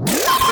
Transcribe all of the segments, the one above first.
Ah!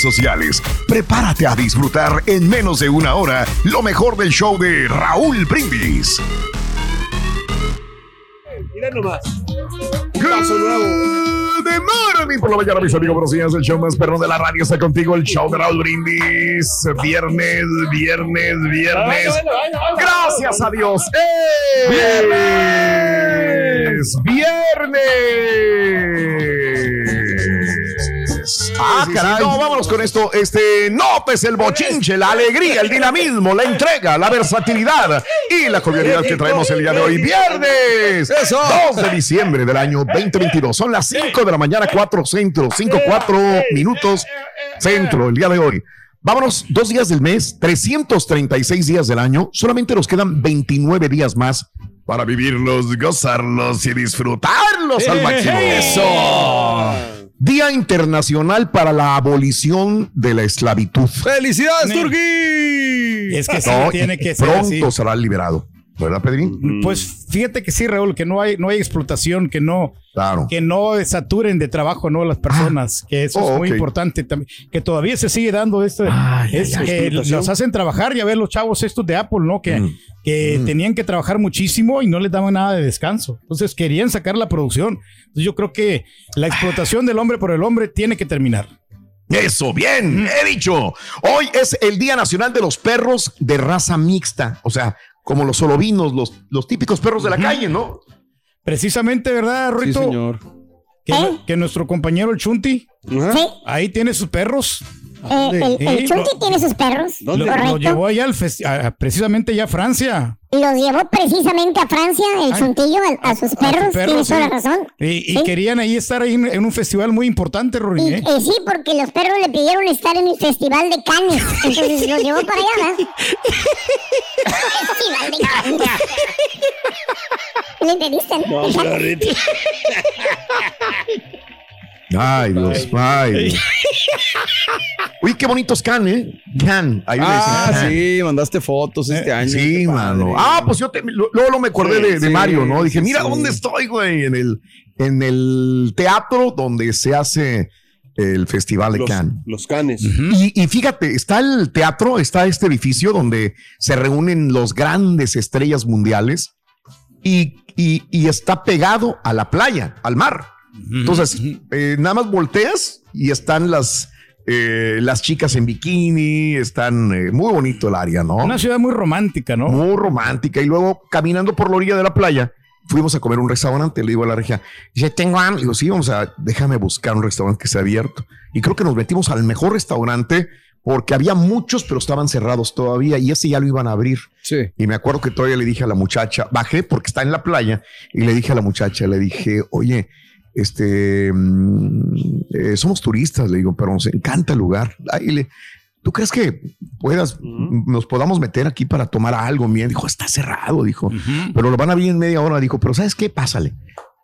sociales. Prepárate a disfrutar en menos de una hora lo mejor del show de Raúl Brindis. Mira nomás. De morning por la mañana, mis amigos, buenos días. El show más perrón de la radio está contigo. El show de Raúl Brindis. Viernes, viernes, viernes. Gracias a Dios. ¡Eh! ¡Viernes! ¡Viernes! Ah, caray. No, vámonos con esto. Este, notes el bochinche, la alegría, el dinamismo, la entrega, la versatilidad y la cordialidad que traemos el día de hoy. Viernes. Eso. 2 de diciembre del año 2022. Son las 5 de la mañana, 4 centro, 5, 4 minutos centro el día de hoy. Vámonos, dos días del mes, 336 días del año. Solamente nos quedan 29 días más para vivirlos, gozarlos y disfrutarlos al máximo. Eso. Día Internacional para la Abolición de la Esclavitud. ¡Felicidades, Turquí! Es que sí, No, tiene que ser pronto así. será liberado. ¿Verdad, Pedrín? Pues fíjate que sí, Raúl, que no hay, no hay explotación, que no, Claro. que no saturen de trabajo no las personas, que eso Oh, es muy ok. importante también, que todavía se sigue dando esto, Ay, es que los hacen trabajar, ya ves los chavos estos de Apple, ¿no? Que, Mm. que tenían que trabajar muchísimo y no les daban nada de descanso. Entonces querían sacar la producción. Entonces yo creo que la explotación del hombre por el hombre tiene que terminar. Eso, bien, he dicho. Hoy es el Día Nacional de los Perros de raza mixta. O sea, como los solovinos, los, los típicos perros de la calle, ¿no? Precisamente, ¿verdad, Sí, Ruito? señor. que, que nuestro compañero el Chunti. Sí, ahí tiene sus perros. Eh, el, el Sí, Chunti lo- tiene sus perros, ¿Dónde? Lo, llevó allá al a- precisamente ya a Francia. Los llevó precisamente a Francia, el Ay, Chuntillo, a, a sus a perros, sus perros, tiene toda la razón. Y, y Sí. querían ahí estar ahí en, en un festival muy importante, Rory. Y, ¿eh? eh, sí, porque los perros le pidieron estar en el Festival de Cannes. Entonces los llevó para allá, ¿verdad? Festival de Cannes. ¿Le entendiste? no? Ay, Dios, ay. Uy, qué bonitos can, ¿eh? Can. Ahí le Ah, dicen can. sí, mandaste fotos este año. Sí, mano. Ah, pues yo te, lo- luego me acordé de, de Sí, Mario, ¿no? Dije, sí, mira sí. dónde estoy, güey, en el, en el teatro donde se hace el Festival de los, Cannes. los canes. Y, y fíjate, está el teatro, está este edificio donde se reúnen los grandes estrellas mundiales y, y- y está pegado a la playa, al mar. Entonces, eh, nada más volteas y están las, eh, las chicas en bikini, están eh, muy bonito el área, ¿no? Una ciudad muy romántica, ¿no? muy romántica. Y luego, caminando por la orilla de la playa, fuimos a comer a un restaurante. Le digo a la regia, dice, tengo hambre. Le digo, sí, vamos a, déjame buscar un restaurante que esté abierto. Y creo que nos metimos al mejor restaurante porque había muchos, pero estaban cerrados todavía y ese ya lo iban a abrir. Sí. Y me acuerdo que todavía le dije a la muchacha, bajé porque está en la playa y le dije a la muchacha, le dije, oye, este, mm, eh, somos turistas, le digo, pero nos encanta el lugar. Ay, le, ¿Tú crees que puedas, nos podamos meter aquí para tomar algo? Bien, dijo, está cerrado, dijo, pero lo van a abrir en media hora. Dijo, pero ¿sabes qué? Pásale.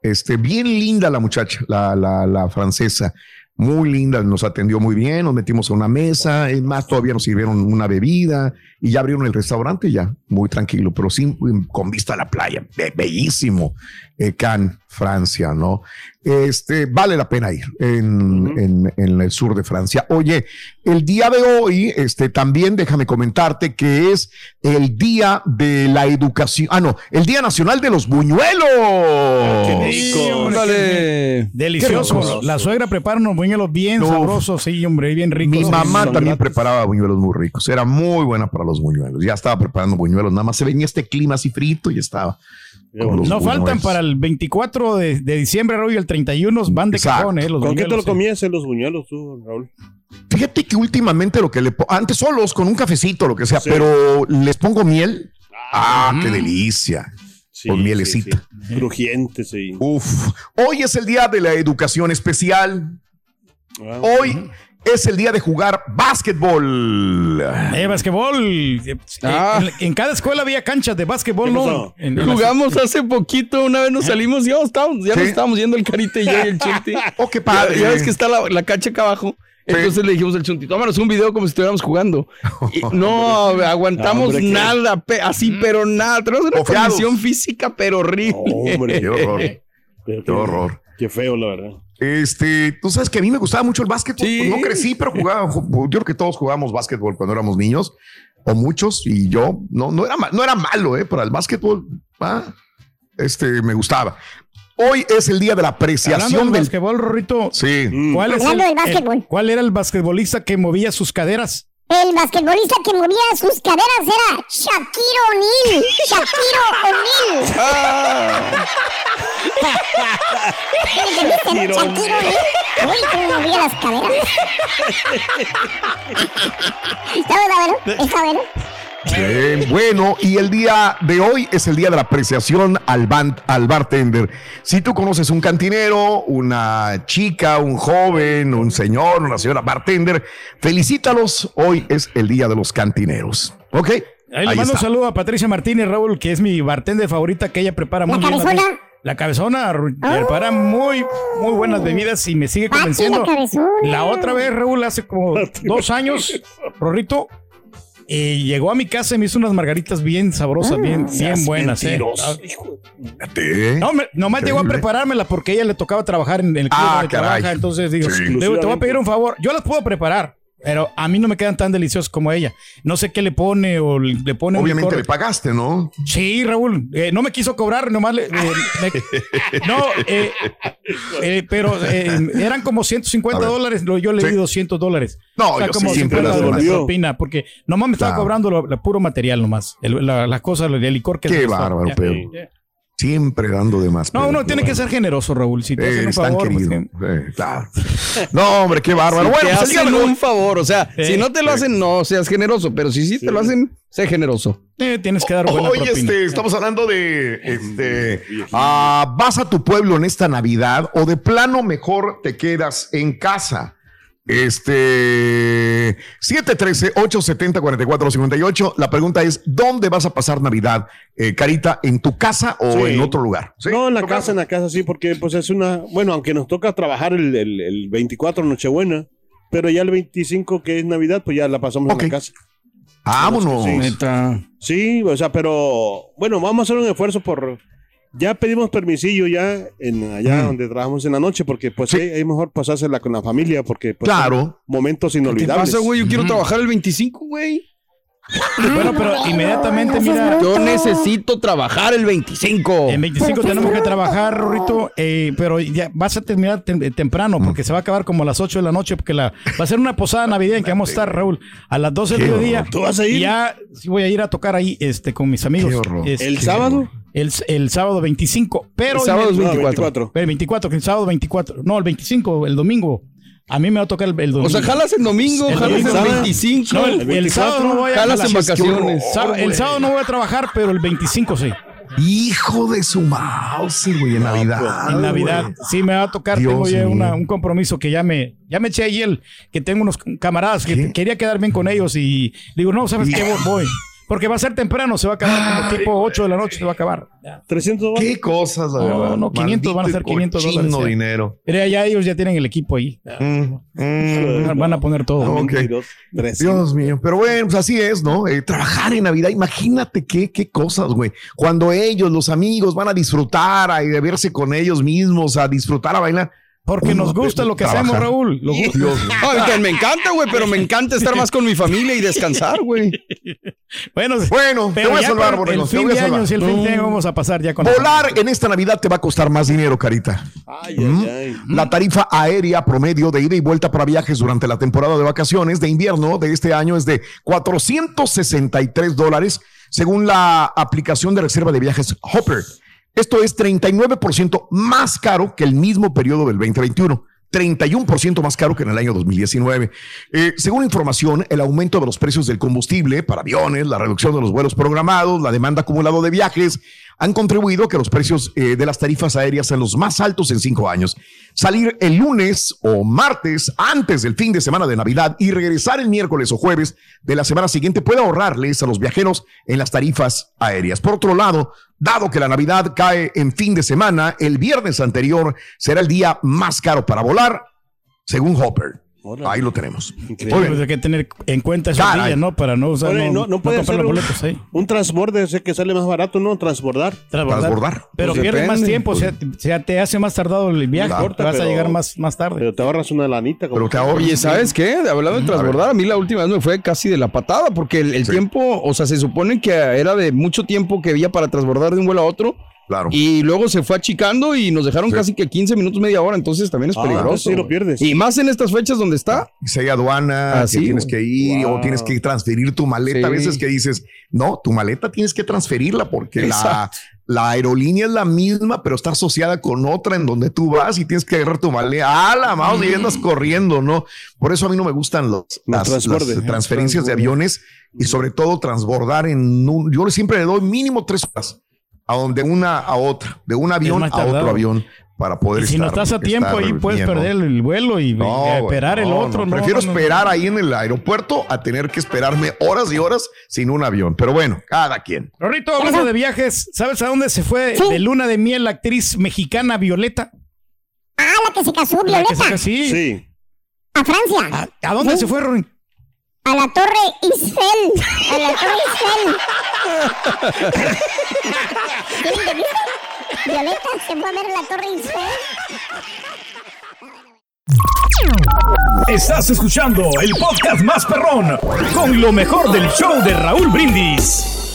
Este, bien linda la muchacha, la, la, la francesa, muy linda, nos atendió muy bien, nos metimos a una mesa, es más, todavía nos sirvieron una bebida y ya abrieron el restaurante ya, muy tranquilo, pero sí con vista a la playa, Be- bellísimo, eh, Cannes, Francia, ¿no? Este, vale la pena ir en, en- en el sur de Francia. Oye, el día de hoy, este, también déjame comentarte que es el día de la educación, ah, no, el Día Nacional de los Buñuelos. Delicioso. Qué rico. La suegra prepara unos buñuelos bien Uf. sabrosos, sí, hombre, bien ricos. Mi mamá también gratis. preparaba buñuelos muy ricos. Era muy buena para los buñuelos. Ya estaba preparando buñuelos. Nada más se venía este clima así frito y estaba. No faltan buñuelos. para el 24 de, de diciembre, Raúl, y el 31 van de Exacto. cajón, ¿eh? Los ¿Con qué te lo buñuelos, comías en los buñuelos tú, Raúl? Fíjate que últimamente lo que le pongo, antes solos con un cafecito, lo que sea, Sí. pero les pongo miel. Ah, Mm. qué delicia. Sí, Con mielecita. sí, sí. Crujiente, sí. Uf. Hoy es el día de la educación especial. Ah, Hoy es el día de jugar básquetbol. Eh, basquetbol. eh, Ah. en, en cada escuela había canchas de básquetbol, ¿Qué ¿no? En- Jugamos hace poquito, una vez nos salimos, ya, estábamos, ya Sí. nos estábamos yendo el carita y yo y el chunti. Oh, qué padre. ya ves que está la, la cancha acá abajo. Entonces le dijimos al chunti, tómanos un video como si estuviéramos jugando. Y no, aguantamos Hombre, nada, pe- así, pero nada. Tenemos una condición física, pero horrible. Hombre, Qué horror. Qué horror. Qué feo, la verdad. Este, tú sabes que a mí me gustaba mucho el básquetbol. Sí. No crecí, pero jugaba. ju- Yo creo que todos jugábamos básquetbol cuando éramos niños, o muchos, y yo no, no, era, no era malo, ¿eh? Para el básquetbol, ah, este, me gustaba. Hoy es el día de la Hablando apreciación del del. básquetbol, Rorrito, Sí. Mm. ¿cuál, es Hablando el- del básquetbol. el- ¿cuál era el basquetbolista que movía sus caderas? El basquetbolista que movía sus caderas era Shaquille O'Neal. Shaquille O'Neal. Shaquille O'Neal. Uy, cómo movía las caderas. Está bueno, está bueno. Bien, bueno, y el día de hoy es el día de la apreciación al, ban- al bartender. Si tú conoces un cantinero, una chica, un joven, un señor, una señora bartender, felicítalos. Hoy es el día de los cantineros. ¿Ok? Ahí le mando un saludo a Patricia Martínez, Raúl, que es mi bartender favorita, que ella prepara muy ¿La bien. cabezona? La cabezona, Ah. prepara muy, muy buenas bebidas y me sigue convenciendo. la cabezona. La otra vez, Raúl, hace como dos años, Rorrito, eh, llegó a mi casa y me hizo unas margaritas bien sabrosas, bien, bien buenas. eh. Fíjate. No, me- nomás llegó a Increíble. preparármela porque a ella le tocaba trabajar en el club Ah, donde caray. trabaja. Entonces digo, Sí. le digo, te voy a pedir un favor. Yo las puedo preparar, pero a mí no me quedan tan deliciosos como ella. No sé qué le pone o le pone Obviamente licor. le pagaste, ¿no? Sí, Raúl, eh, no me quiso cobrar, nomás le... eh, me- no, eh, eh, pero eh, eran como 150 A ver. dólares, yo le Sí. di 200 dólares. No, O sea, yo como sí, siempre 50 las dólares propina, porque nomás me estaba Claro. cobrando lo puro material nomás, el- la- las cosas, el licor que Qué bárbaro, Ya. Siempre dando de más. No, uno tiene que ser generoso, Raúl. Si te hacen un favor, pues, Eh, claro. No, hombre, qué bárbaro. si bueno, te pues hacen un favor, o sea, si no te lo hacen, no seas generoso, pero si sí te lo hacen, sé generoso. eh, tienes que dar buena Hoy propina. este, estamos hablando de este, ah, vas a tu pueblo en esta Navidad o de plano mejor te quedas en casa. Este 713-870-4458. La pregunta es: ¿dónde vas a pasar Navidad, eh, Carita? ¿En tu casa o Sí. en otro lugar? ¿Sí? No, en la ¿Tu casa, en la casa sí, porque pues es una, bueno, aunque nos toca trabajar el, el, el 24 Nochebuena, pero ya el 25 que es Navidad, pues ya la pasamos en la casa. Vámonos. Sí, o sea, pero bueno, vamos a hacer un esfuerzo por, ya pedimos permisillo ya en allá Mm. donde trabajamos en la noche, porque pues Sí. es, mejor pasársela con la familia, porque pues Claro. momentos ¿Qué inolvidables. pasa, güey? Yo quiero trabajar el 25, güey. Bueno, pero inmediatamente, mira, Yo necesito trabajar el 25. en 25 tenemos que trabajar, Rorrito, eh, pero ya vas a terminar tem- temprano porque se va a acabar como a las 8 de la noche porque la, va a ser una posada navideña en que vamos a estar, Raúl, a las 12 del Qué mediodía. ¿Tú vas a ir? Y ya sí voy a ir a tocar ahí este, con mis amigos. Qué horror. ¿El sábado? El, el sábado 25, pero... El sábado es No, 24. El 24, que el sábado 24. No, el 25, el domingo. A mí me va a tocar el, el domingo. O sea, jalas el domingo, El jalas el domingo. 25. No, el, el el 24, sábado no voy a jalas en vacaciones. El sábado no voy a trabajar, pero el 25 sí. Hijo de su mouse, güey, en Navidad. En Navidad. güey. Sí, me va a tocar. Dios tengo ya una- un compromiso que ya me, ya me eché el, que tengo unos camaradas que ¿Qué? quería quedar bien con ellos y digo, no, ¿sabes qué? Voy. Porque va a ser temprano, se va a acabar como tipo 8 de la noche, se va a acabar. Ya. 300 dólares. Qué cosas, la No, verdad. no, 500 van a ser Maldito 500 cochino dólares, eh. dinero. Pero ya ellos ya tienen el equipo ahí. Mm, mm. Van a poner todo. Ok. 22, 300. Dios mío, pero bueno, pues así es, ¿no? Eh, trabajar en Navidad, imagínate qué, qué cosas, güey. Cuando ellos, los amigos, van a disfrutar, a, a verse con ellos mismos, a disfrutar, a bailar. Porque nos gusta lo que trabajar. hacemos, Raúl. Lo gusta. Me encanta, güey, pero me encanta estar más con mi familia y descansar, güey. Bueno, Bueno, te voy a salvar, Borrego, el te fin voy a de salvar. año, si el fin de año vamos a pasar ya con Volar en esta Navidad te va a costar más dinero, Carita. Ay, ¿Mm? ay, ay. La tarifa aérea promedio de ida y vuelta para viajes durante la temporada de vacaciones de invierno de este año es de 463 dólares, según la aplicación de reserva de viajes Hopper. Esto es 39% más caro que el mismo periodo del 2021. 31% más caro que en el año 2019. Eh, según información, el aumento de los precios del combustible para aviones, la reducción de los vuelos programados, la demanda acumulada de viajes, han contribuido a que los precios eh, de las tarifas aéreas sean los más altos en cinco años. Salir el lunes o martes antes del fin de semana de Navidad y regresar el miércoles o jueves de la semana siguiente puede ahorrarles a los viajeros en las tarifas aéreas. Por otro lado, dado que la Navidad cae en fin de semana, el viernes anterior será el día más caro para volar, según Hopper. Ahí lo tenemos. Increíble. Pues hay que tener en cuenta esos Caray. días, ¿no? Para no usar, Oye, no, no, no puede comprar ser los un, boletos ahí. un transborde, sé que sale más barato, ¿no? Transbordar. Transbordar. Transbordar. Pero Pues pierdes más tiempo, o sea, o sea, te hace más tardado el viaje, te vas a llegar más, más tarde. Pero te ahorras una lanita. como Pero te ahorras. Oye, ¿sabes qué? Hablando de transbordar, a mí la última vez me fue casi de la patada, porque el, el Sí. tiempo, o sea, se supone que era de mucho tiempo que había para transbordar de un vuelo a otro, Claro. y luego se fue achicando y nos dejaron Sí. casi que 15 minutos, media hora, entonces también es Ah, peligroso. sí, lo pierdes. Y más en estas fechas donde está. si hay aduana, Ah, que sí, tienes que ir Wow. o tienes que transferir tu maleta. Sí. A veces que dices, no, tu maleta tienes que transferirla porque la, la aerolínea es la misma, pero está asociada con otra en donde tú vas y tienes que agarrar tu maleta. ¡Ah, la mouse! Y andas corriendo, ¿no? Por eso a mí no me gustan los, las, las transferencias de aviones y sobre todo transbordar en un... Yo siempre le doy mínimo tres horas a donde una a otra, de un avión a otro avión para poder y si no estás a tiempo ahí puedes bien, ¿no? perder el vuelo y No, esperar el no, otro. no. no, Prefiero no, no. esperar ahí en el aeropuerto a tener que esperarme horas y horas sin un avión. Pero bueno, cada quien. Rorrito, hablando de viajes, ¿sabes a dónde se fue Sí. de luna de miel la actriz mexicana Violeta? Ah, la que se casó, La que Violeta. sí. Sí. A Francia. ¿A, a dónde Sí. se fue, Rory? A la Torre Eiffel. A la Torre Eiffel. Violeta se fue a ver la Torre Eiffel. Estás escuchando el podcast más perrón con lo mejor del show de Raúl Brindis.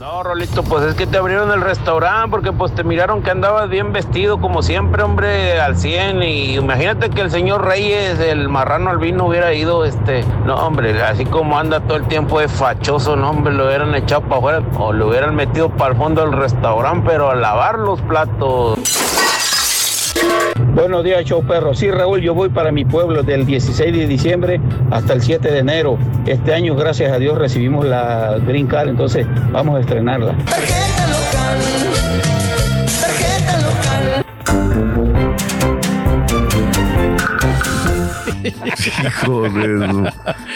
No, Rolito, pues es que te abrieron el restaurante porque pues te miraron que andabas bien vestido como siempre, hombre, al 100 y imagínate que el señor Reyes, el marrano albino hubiera ido, este, no, hombre, así como anda todo el tiempo de fachoso, no, hombre, lo hubieran echado para afuera o lo hubieran metido para el fondo del restaurante, pero a lavar los platos. Buenos días, show perro. Sí, Raúl, yo voy para mi pueblo del 16 de diciembre hasta el 7 de enero. Este año, gracias a Dios, recibimos la Green Card, entonces vamos a estrenarla. Hijo de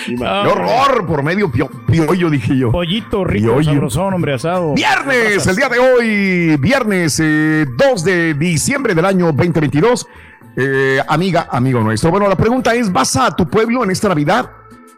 ¡Qué horror! Por medio pio- piollo, dije yo. Pollito rico, Piollo. sabrosón, hombre asado. Viernes, el día de hoy, viernes eh, 2 de diciembre del año 2022. Eh, amiga, amigo nuestro. Bueno, la pregunta es, ¿vas a tu pueblo en esta Navidad?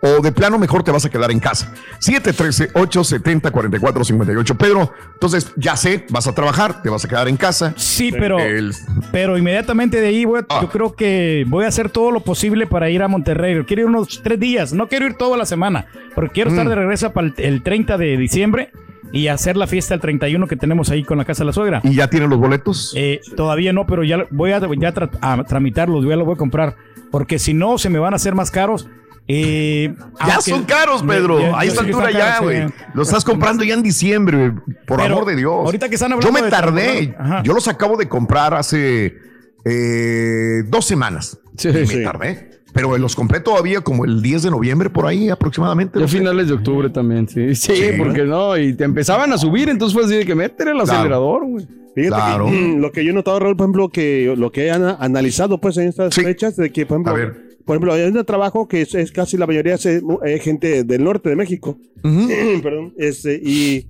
¿O de plano mejor te vas a quedar en casa? 713-870-4458. Pedro, entonces ya sé, vas a trabajar, te vas a quedar en casa. Sí, pero, El- pero inmediatamente de ahí, voy a- Ah. yo creo que voy a hacer todo lo posible para ir a Monterrey. Quiero ir unos tres días, no quiero ir toda la semana, porque quiero estar Mm. de regreso para el, el 30 de diciembre y hacer la fiesta el 31 que tenemos ahí con la casa de la suegra. ¿Y ya tienen los boletos? Eh, todavía no, pero ya voy a, ya tra- a tramitarlos, ya los voy a comprar, porque si no se me van a hacer más caros. Eh, ya aunque- son caros, Pedro. Ya- ya- a yo esta sé que altura ya, güey. sí. Lo estás comprando ya en diciembre, por Pero amor de Dios. ahorita que están Yo hablando me de tardé. Yo los acabo de comprar hace eh, dos semanas. Sí, y me sí. tardé. Pero los compré todavía como el 10 de noviembre, por ahí aproximadamente. A finales de octubre también, sí. Sí, Sí. porque no, y te empezaban a subir, entonces fue así de que meter el acelerador, güey. Fíjate Claro. que, mm, lo que yo he notado, Raúl, por ejemplo, que lo que han analizado pues en estas Sí. fechas, de que, por ejemplo, A ver. Por ejemplo, hay un trabajo que es, es casi la mayoría es, eh, gente del norte de México, perdón, este, y,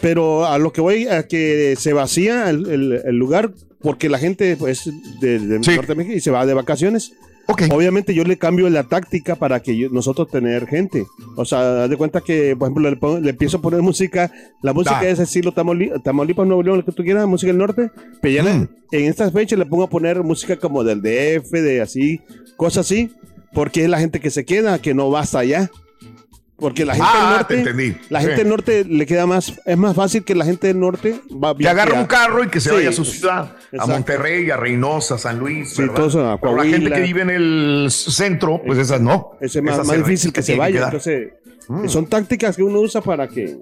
pero a lo que voy a que se vacía el, el- el lugar porque la gente pues del Sí. norte de México y se va de vacaciones. Ok. Obviamente yo le cambio la táctica para que yo- nosotros tener gente. O sea, haz de cuenta que, por ejemplo, le, pongo- le empiezo a poner música, la música Da. es estilo Tamaulipas, Nuevo León, lo que tú quieras, música del norte, pero ya le- Mm. en estas fechas le pongo a poner música como del DF, de así, cosas así, porque es la gente que se queda, que no va hasta allá. Porque la gente Ah, del te norte, entendí. la Sí. gente del norte le queda más, es más fácil que la gente del norte va Que agarre un carro y que se Sí. vaya a su ciudad, a Exacto. Monterrey, a Reynosa, a San Luis. Sí, todo eso, a Pero la gente que vive en el centro, pues esas no. Es más, más se- difícil que se tienen vaya. quedar. Entonces, Mm. son tácticas que uno usa para que.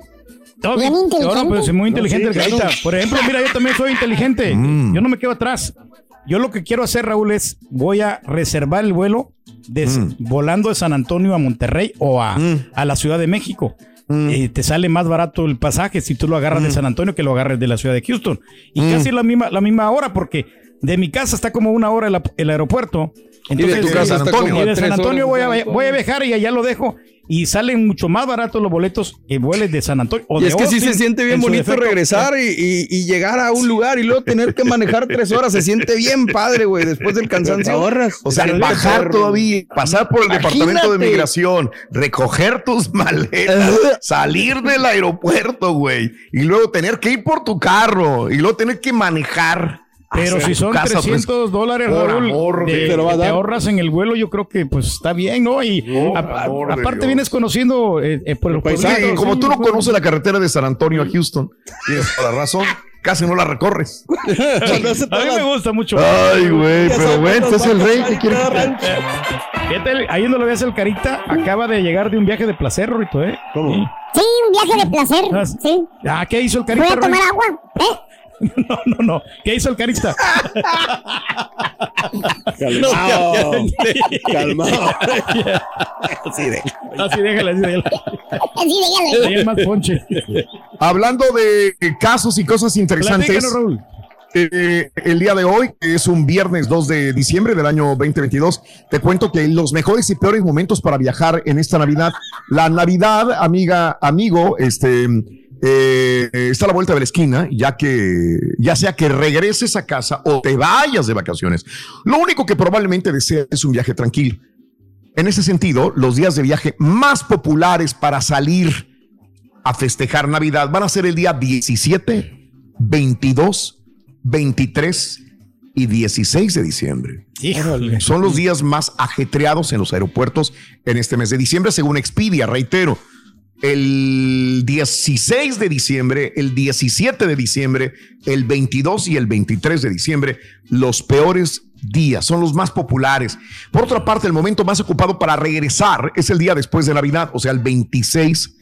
No, Bien no, inteligente. pero es muy inteligente No, el sí, carita. claro. Por ejemplo, mira, yo también soy inteligente. Mm. Yo no me quedo atrás. Yo lo que quiero hacer, Raúl, es voy a reservar el vuelo de, Mm. volando de San Antonio a Monterrey o a, Mm. a la Ciudad de México. Mm. Y te sale más barato el pasaje si tú lo agarras de San Antonio que lo agarres de la ciudad de Houston. Y casi la misma, la misma hora, porque de mi casa está como una hora el, aeropuerto. Entonces, tu de casa San Antonio. y de San Antonio voy a, San Antonio. voy a viajar y allá lo dejo. Y salen mucho más baratos los boletos que vueles de San Antonio. o Y de es que sí Austin, se siente bien bonito defecto. regresar y, y- y llegar a un lugar y luego tener que manejar tres horas. Se siente bien padre, güey, después del cansancio. ahorras. O sea, Pero bajar todavía, pasar por el departamento de migración, recoger tus maletas, salir del aeropuerto, güey, y luego tener que ir por tu carro y luego tener que manejar. Pero si son casa, pues, 300 dólares, por Raúl, amor de- te lo va a que te ahorras en el vuelo, yo creo que pues está bien, ¿no? Y No, a- a- aparte Dios. vienes conociendo eh, eh, por. Sí, pueblitos, como sí, tú no pues, conoces la carretera de San Antonio a Houston, tienes toda la razón, casi no la recorres. A mí me gusta mucho. Ay, güey, pero bueno, este es el rey que quiere. Fíjate, ahí no lo ves el carita, acaba de llegar de un viaje de placer, Rito, ¿eh? ¿Cómo? Sí. Un viaje de placer. Ah, Sí. Ah, ¿qué hizo el Voy carita? a tomar Roy? agua. ¿Eh? No, no, no. ¿Qué hizo el carita? Calmado. Calmado. Así déjala, así déjala. Así dígale. Ahí es más ponche. Hablando de casos y cosas interesantes. Raúl. Eh, el día de hoy, que es un viernes 2 de diciembre del año 2022, te cuento que los mejores y peores momentos para viajar en esta Navidad. La Navidad, amiga, amigo, este, eh, está a la vuelta de la esquina, ya que, ya sea que regreses a casa o te vayas de vacaciones. Lo único que probablemente deseas es un viaje tranquilo. En ese sentido, los días de viaje más populares para salir a festejar Navidad van a ser el día 17, 22, 23 y 16 de diciembre. Híjole. Son los días más ajetreados en los aeropuertos en este mes de diciembre, según Expedia, reitero. El 16 de diciembre, el 17 de diciembre, el 22 y el 23 de diciembre, los peores días, son los más populares. Por otra parte, el momento más ocupado para regresar es el día después de Navidad, o sea, el 26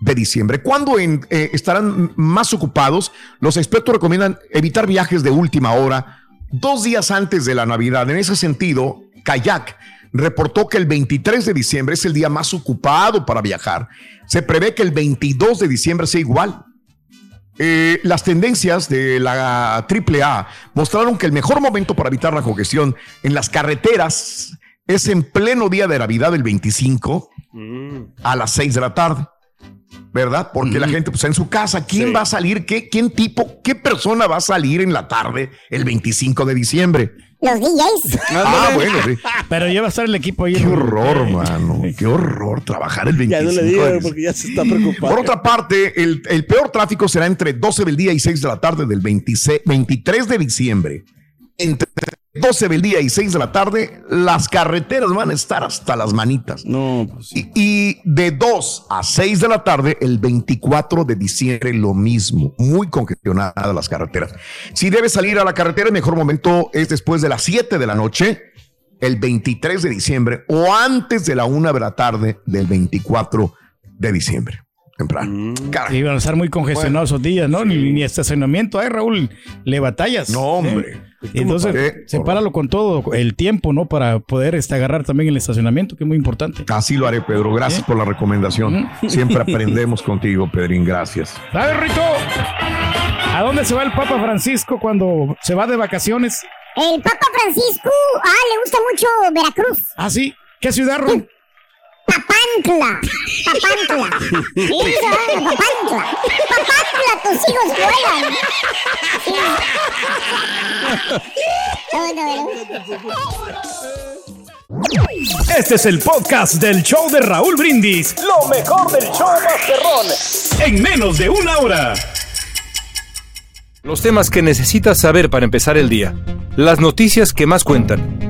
de diciembre. ¿Cuándo eh, estarán más ocupados? Los expertos recomiendan evitar viajes de última hora, dos días antes de la Navidad. En ese sentido, Kayak reportó que el 23 de diciembre es el día más ocupado para viajar. Se prevé que el 22 de diciembre sea igual. Eh, las tendencias de la AAA mostraron que el mejor momento para evitar la congestión en las carreteras es en pleno día de Navidad, el 25, a las 6 de la tarde. ¿Verdad? Porque la gente pues, en su casa. ¿Quién Sí. va a salir? ¿Qué, ¿Quién tipo? ¿Qué persona va a salir en la tarde el 25 de diciembre? Los DJs. Ah, bueno, sí. Pero ya va a estar el equipo ahí. Qué horror, mano. Qué horror trabajar el 25 Ya no le digo porque ya se está preocupado. Por otra parte, el, el peor tráfico será entre 12 del día y 6 de la tarde del 26 23 de diciembre. Entre 12 del día y 6 de la tarde, las carreteras van a estar hasta las manitas. No, pues. Y, y de 2 a 6 de la tarde, el 24 de diciembre, lo mismo. Muy congestionadas las carreteras. Si debes salir a la carretera, el mejor momento es después de las 7 de la noche, el 23 de diciembre, o antes de la 1 de la tarde del 24 de diciembre. Temprano. Caray. Sí, van a estar muy congestionados esos días, ¿no? Ni, ni estacionamiento. Ay, Raúl, le batallas. No, hombre. ¿Eh? Entonces, Eh, sepáralo con todo el tiempo, ¿no? Para poder este, agarrar también el estacionamiento, que es muy importante. Así lo haré, Pedro. Gracias ¿Eh? por la recomendación. Siempre aprendemos contigo, Pedrín. Gracias. ¿Sabes, Rito? ¿A dónde se va el Papa Francisco cuando se va de vacaciones? El Papa Francisco, ah, le gusta mucho Veracruz. Ah, sí. ¿Qué ciudad, Raúl? Papantla. Papantla. Sí, ¿verdad? Papantla. Papantla, tus hijos vuelan. Sí. No, no, no. Este es el podcast del show de Raúl Brindis. Lo mejor del show Masterrón. En menos de una hora. Los temas que necesitas saber para empezar el día. Las noticias que más cuentan.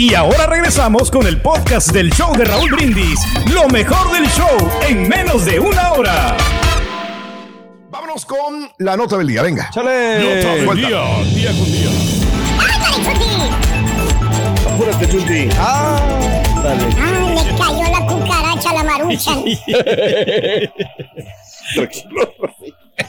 Y ahora regresamos con el podcast del show de Raúl Brindis. Lo mejor del show en menos de una hora. Vámonos con la nota del día. Venga. ¡Chale! Nota del día, día con día. Apúrate, Chunti. ¡Ah! Dale. Ay, me cayó la cucaracha, la marucha. Tranquilo.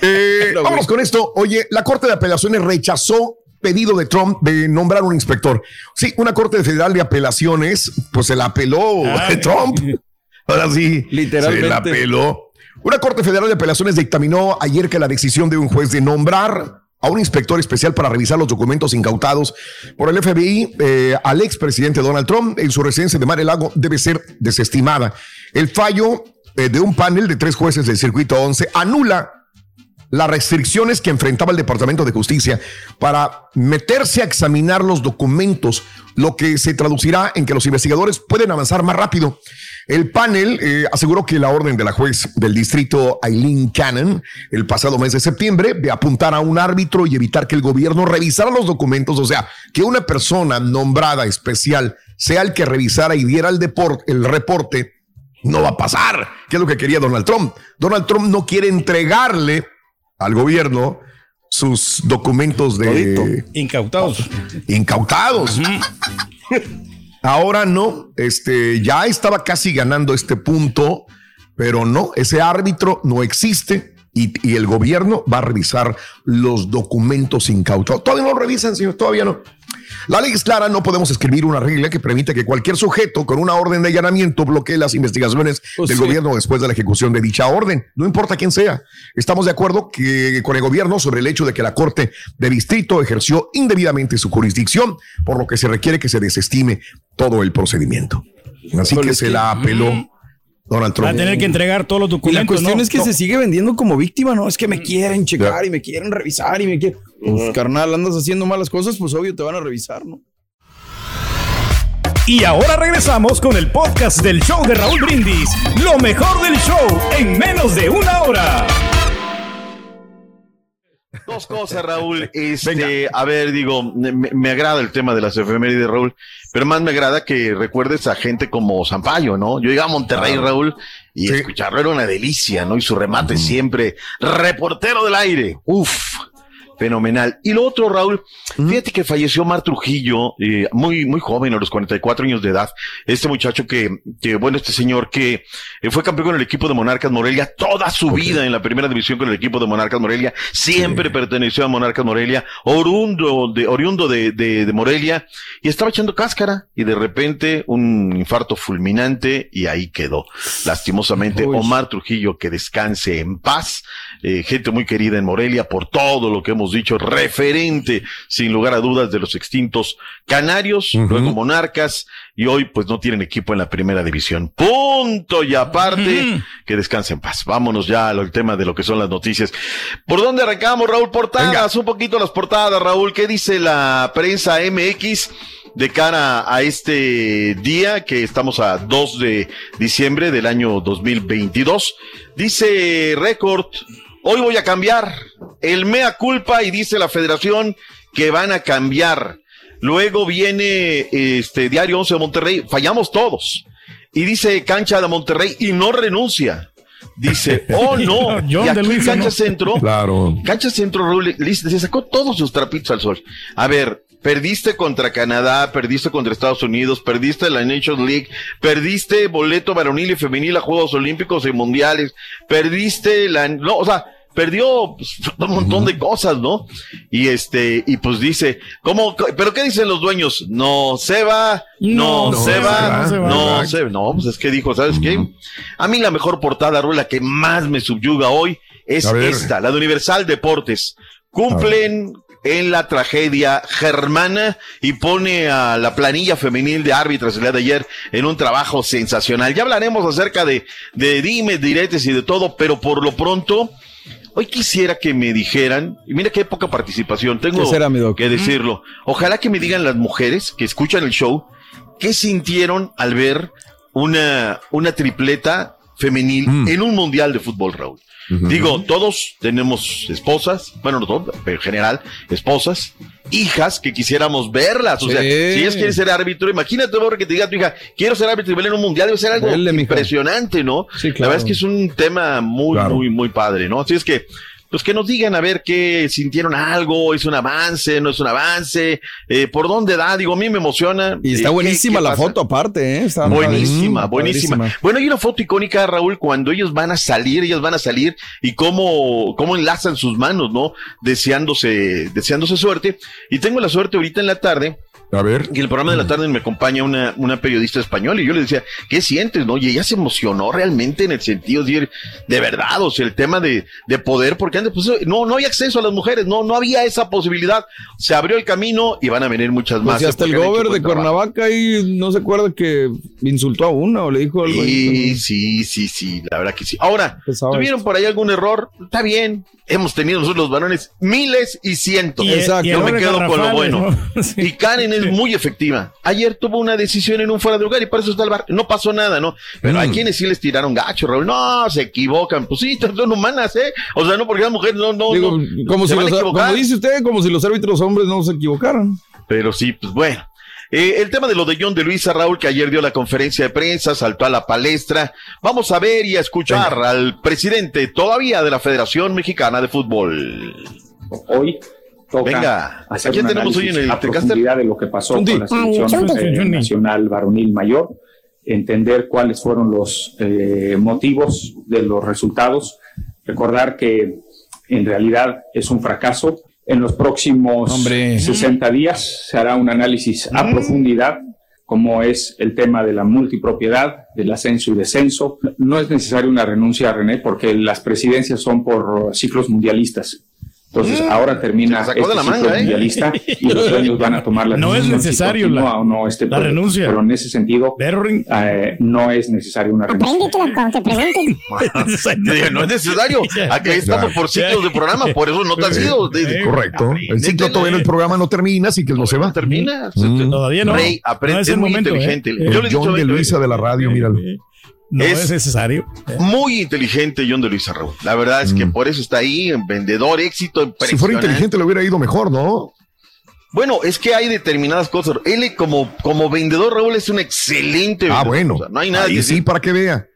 Eh, vámonos con esto. Oye, la Corte de Apelaciones rechazó pedido de Trump de nombrar un inspector. Sí, una Corte Federal de Apelaciones, pues se la apeló Ay. Trump. Ahora sí, Literalmente. se la apeló. Una Corte Federal de Apelaciones dictaminó ayer que la decisión de un juez de nombrar a un inspector especial para revisar los documentos incautados por el FBI eh, al expresidente Donald Trump en su residencia de Mar el Lago debe ser desestimada. El fallo eh, de un panel de tres jueces del circuito 11 anula las restricciones que enfrentaba el Departamento de Justicia para meterse a examinar los documentos, lo que se traducirá en que los investigadores pueden avanzar más rápido. El panel eh, aseguró que la orden de la juez del distrito Eileen Cannon el pasado mes de septiembre de apuntar a un árbitro y evitar que el gobierno revisara los documentos, o sea, que una persona nombrada especial sea el que revisara y diera el, deport- el reporte, no va a pasar, que es lo que quería Donald Trump. Donald Trump no quiere entregarle al gobierno sus documentos de Todito. Incautados. incautados. Ahora no, este ya estaba casi ganando este punto, pero no, ese árbitro no existe y, y el gobierno va a revisar los documentos incautados. Todavía no lo revisan, señor, todavía no. La ley es clara, no podemos escribir una regla que permita que cualquier sujeto con una orden de allanamiento bloquee las investigaciones Pues del sí. gobierno después de la ejecución de dicha orden, no importa quién sea. Estamos de acuerdo que con el gobierno sobre el hecho de que la Corte de Distrito ejerció indebidamente su jurisdicción, por lo que se requiere que se desestime todo el procedimiento. Así que se la apeló Donald Va a tener que entregar todos los Y la documentos. cuestión ¿no? es que No. se sigue vendiendo como víctima, ¿no? Es que me quieren checar y me quieren revisar y me quieren. Pues, carnal, andas haciendo malas cosas, pues obvio te van a revisar, ¿no? Y ahora regresamos con el podcast del show de Raúl Brindis. Lo mejor del show en menos de una hora. Dos cosas, Raúl. Este, a ver, digo, me, me agrada el tema de las efemérides, Raúl, pero más me agrada que recuerdes a gente como Zampayo, ¿no? Yo llegué a Monterrey, Raúl, y Sí. escucharlo era una delicia, ¿no? Y su remate siempre, reportero del aire. Uf. Fenomenal. Y lo otro, Raúl, fíjate que falleció Mar Trujillo, eh, muy, muy joven, a los 44 años de edad. Este muchacho que, que bueno, este señor que eh, fue campeón con el equipo de Monarcas Morelia toda su vida en la primera división con el equipo de Monarcas Morelia, siempre perteneció a Monarcas Morelia, oriundo de, oriundo de, de, de Morelia, y estaba echando cáscara, y de repente un infarto fulminante, y ahí quedó. Lastimosamente, Uy. Omar Trujillo, que descanse en paz, eh, gente muy querida en Morelia por todo lo que hemos dicho, referente, sin lugar a dudas, de los extintos canarios, luego monarcas, y hoy pues no tienen equipo en la primera división. Punto y aparte, que descanse en paz. Vámonos ya al tema de lo que son las noticias. ¿Por dónde arrancamos, Raúl? Portadas, un poquito las portadas, Raúl. ¿Qué dice la prensa MX? de cara a este día que estamos a 2 de diciembre del año 2022. Dice Record, hoy voy a cambiar el mea culpa y dice la federación que van a cambiar. Luego viene este Diario 11 de Monterrey, fallamos todos. Y dice Cancha de Monterrey y no renuncia. Dice, oh no, John y aquí Cancha ¿no? Centro Claro. Cancha Centro se sacó todos sus trapitos al sol. A ver, perdiste contra Canadá, perdiste contra Estados Unidos, perdiste la Nations League, perdiste boleto varonil y femenil a Juegos Olímpicos y Mundiales, perdiste la, no, o sea, perdió pues, un montón de cosas, ¿no? Y este, y pues dice, ¿cómo? ¿Pero qué dicen los dueños? No se va, no, No se, se va, va, no se va. no se No, pues es que dijo, ¿sabes qué? A mí la mejor portada, Raúl, la que más me subyuga hoy es esta, la de Universal Deportes. Cumplen en la tragedia germana y pone a la planilla femenil de árbitros el día de ayer en un trabajo sensacional. Ya hablaremos acerca de, de dimes, diretes y de todo, pero por lo pronto, hoy quisiera que me dijeran, y mira qué poca participación, tengo ¿Qué será, que decirlo. Ojalá que me digan las mujeres que escuchan el show, qué sintieron al ver una, una tripleta femenil en un mundial de fútbol, Raúl. Digo, todos tenemos esposas, bueno, no todos, pero en general, esposas, hijas que quisiéramos verlas. O sea, si ellas quieren ser árbitro, imagínate, Borre, que te diga a tu hija, quiero ser árbitro y en un mundial, debe ser algo impresionante, ¿no? Sí, La claro. verdad es que es un tema muy, Claro. muy, muy padre, ¿no? Así es que, pues que nos digan a ver qué sintieron algo, es un avance, no es un avance, eh, por dónde da, digo, a mí me emociona. Y está ¿qué- buenísima qué la pasa? foto aparte, ¿eh? Está Buenísima, buenísima. Bueno, hay una foto icónica, Raúl, cuando ellos van a salir, ellas van a salir y cómo, cómo enlazan sus manos, ¿no? Deseándose, deseándose suerte. Y tengo la suerte ahorita en la tarde A ver. y en el programa de la tarde me acompaña una, una periodista española y yo le decía, ¿qué sientes, no? Y ella se emocionó realmente en el sentido de decir, de verdad, o sea, el tema de, de poder, porque antes, pues, no, no hay acceso a las mujeres, no, no había esa posibilidad. Se abrió el camino y van a venir muchas Pues más. ¿eh? hasta el gober de. Cuernavaca ahí no se acuerda que insultó a una o le dijo algo. Sí, sí, sí, sí, la verdad que sí. Ahora, ¿tuvieron por ahí algún error? Está bien. Hemos tenido nosotros los varones miles y cientos. Y- Exacto. y Yo me quedo con lo bueno. ¿no? Sí. Y Karen es muy efectiva. Ayer tuvo una decisión en un fuera de lugar y por eso está el bar. No pasó nada, ¿no? Pero hay quienes sí les tiraron gacho, Raúl. No, se equivocan. Pues sí, son humanas, ¿eh? O sea, no porque las mujeres no, no. Digo, no, como, se si van a los, equivocar. como dice usted, como si los árbitros hombres no se equivocaran. Pero sí, pues bueno. Eh, el tema de lo de John de Luisa, Raúl, que ayer dio la conferencia de prensa, saltó a la palestra. Vamos a ver y a escuchar al presidente todavía de la Federación Mexicana de Fútbol. Hoy toca Venga, hacer ¿a quién un tenemos hoy en análisis el profundidad de lo que pasó Chunti. con la selección Chunti. eh, nacional varonil mayor, entender cuáles fueron los eh, motivos de los resultados, recordar que en realidad es un fracaso. En los próximos Hombre. 60 días se hará un análisis a profundidad como es el tema de la multipropiedad, del ascenso y descenso. No es necesaria una renuncia, René, porque las presidencias son por ciclos mundialistas. Entonces, ahora termina de este la ciclo manga, ¿eh? y los dueños van a tomar la No es decisión si necesario la- o no este la proyecto. renuncia. Pero en ese sentido, eh, no es necesaria una renuncia. Cuando te pregunten. No es necesario. Aquí estamos por ciclos de programa, por eso no te has ido. Correcto. El ciclo todavía el programa no termina, así que no se va. termina. Mm. Todavía no. Rey, aprende, No es es el muy momento, inteligente. ¿eh? Yo le he El dicho John de Luisa de la radio, míralo. No Es- es, necesario. Muy inteligente John de Luisa Raúl. La verdad es que por eso está ahí, en vendedor, éxito, Si fuera inteligente le hubiera ido mejor, ¿no? Bueno, es que hay determinadas cosas. Él como, como vendedor, Raúl, es un excelente Ah, vendedor. bueno. O sea, no hay nada Ahí que sí, decir. para que vea.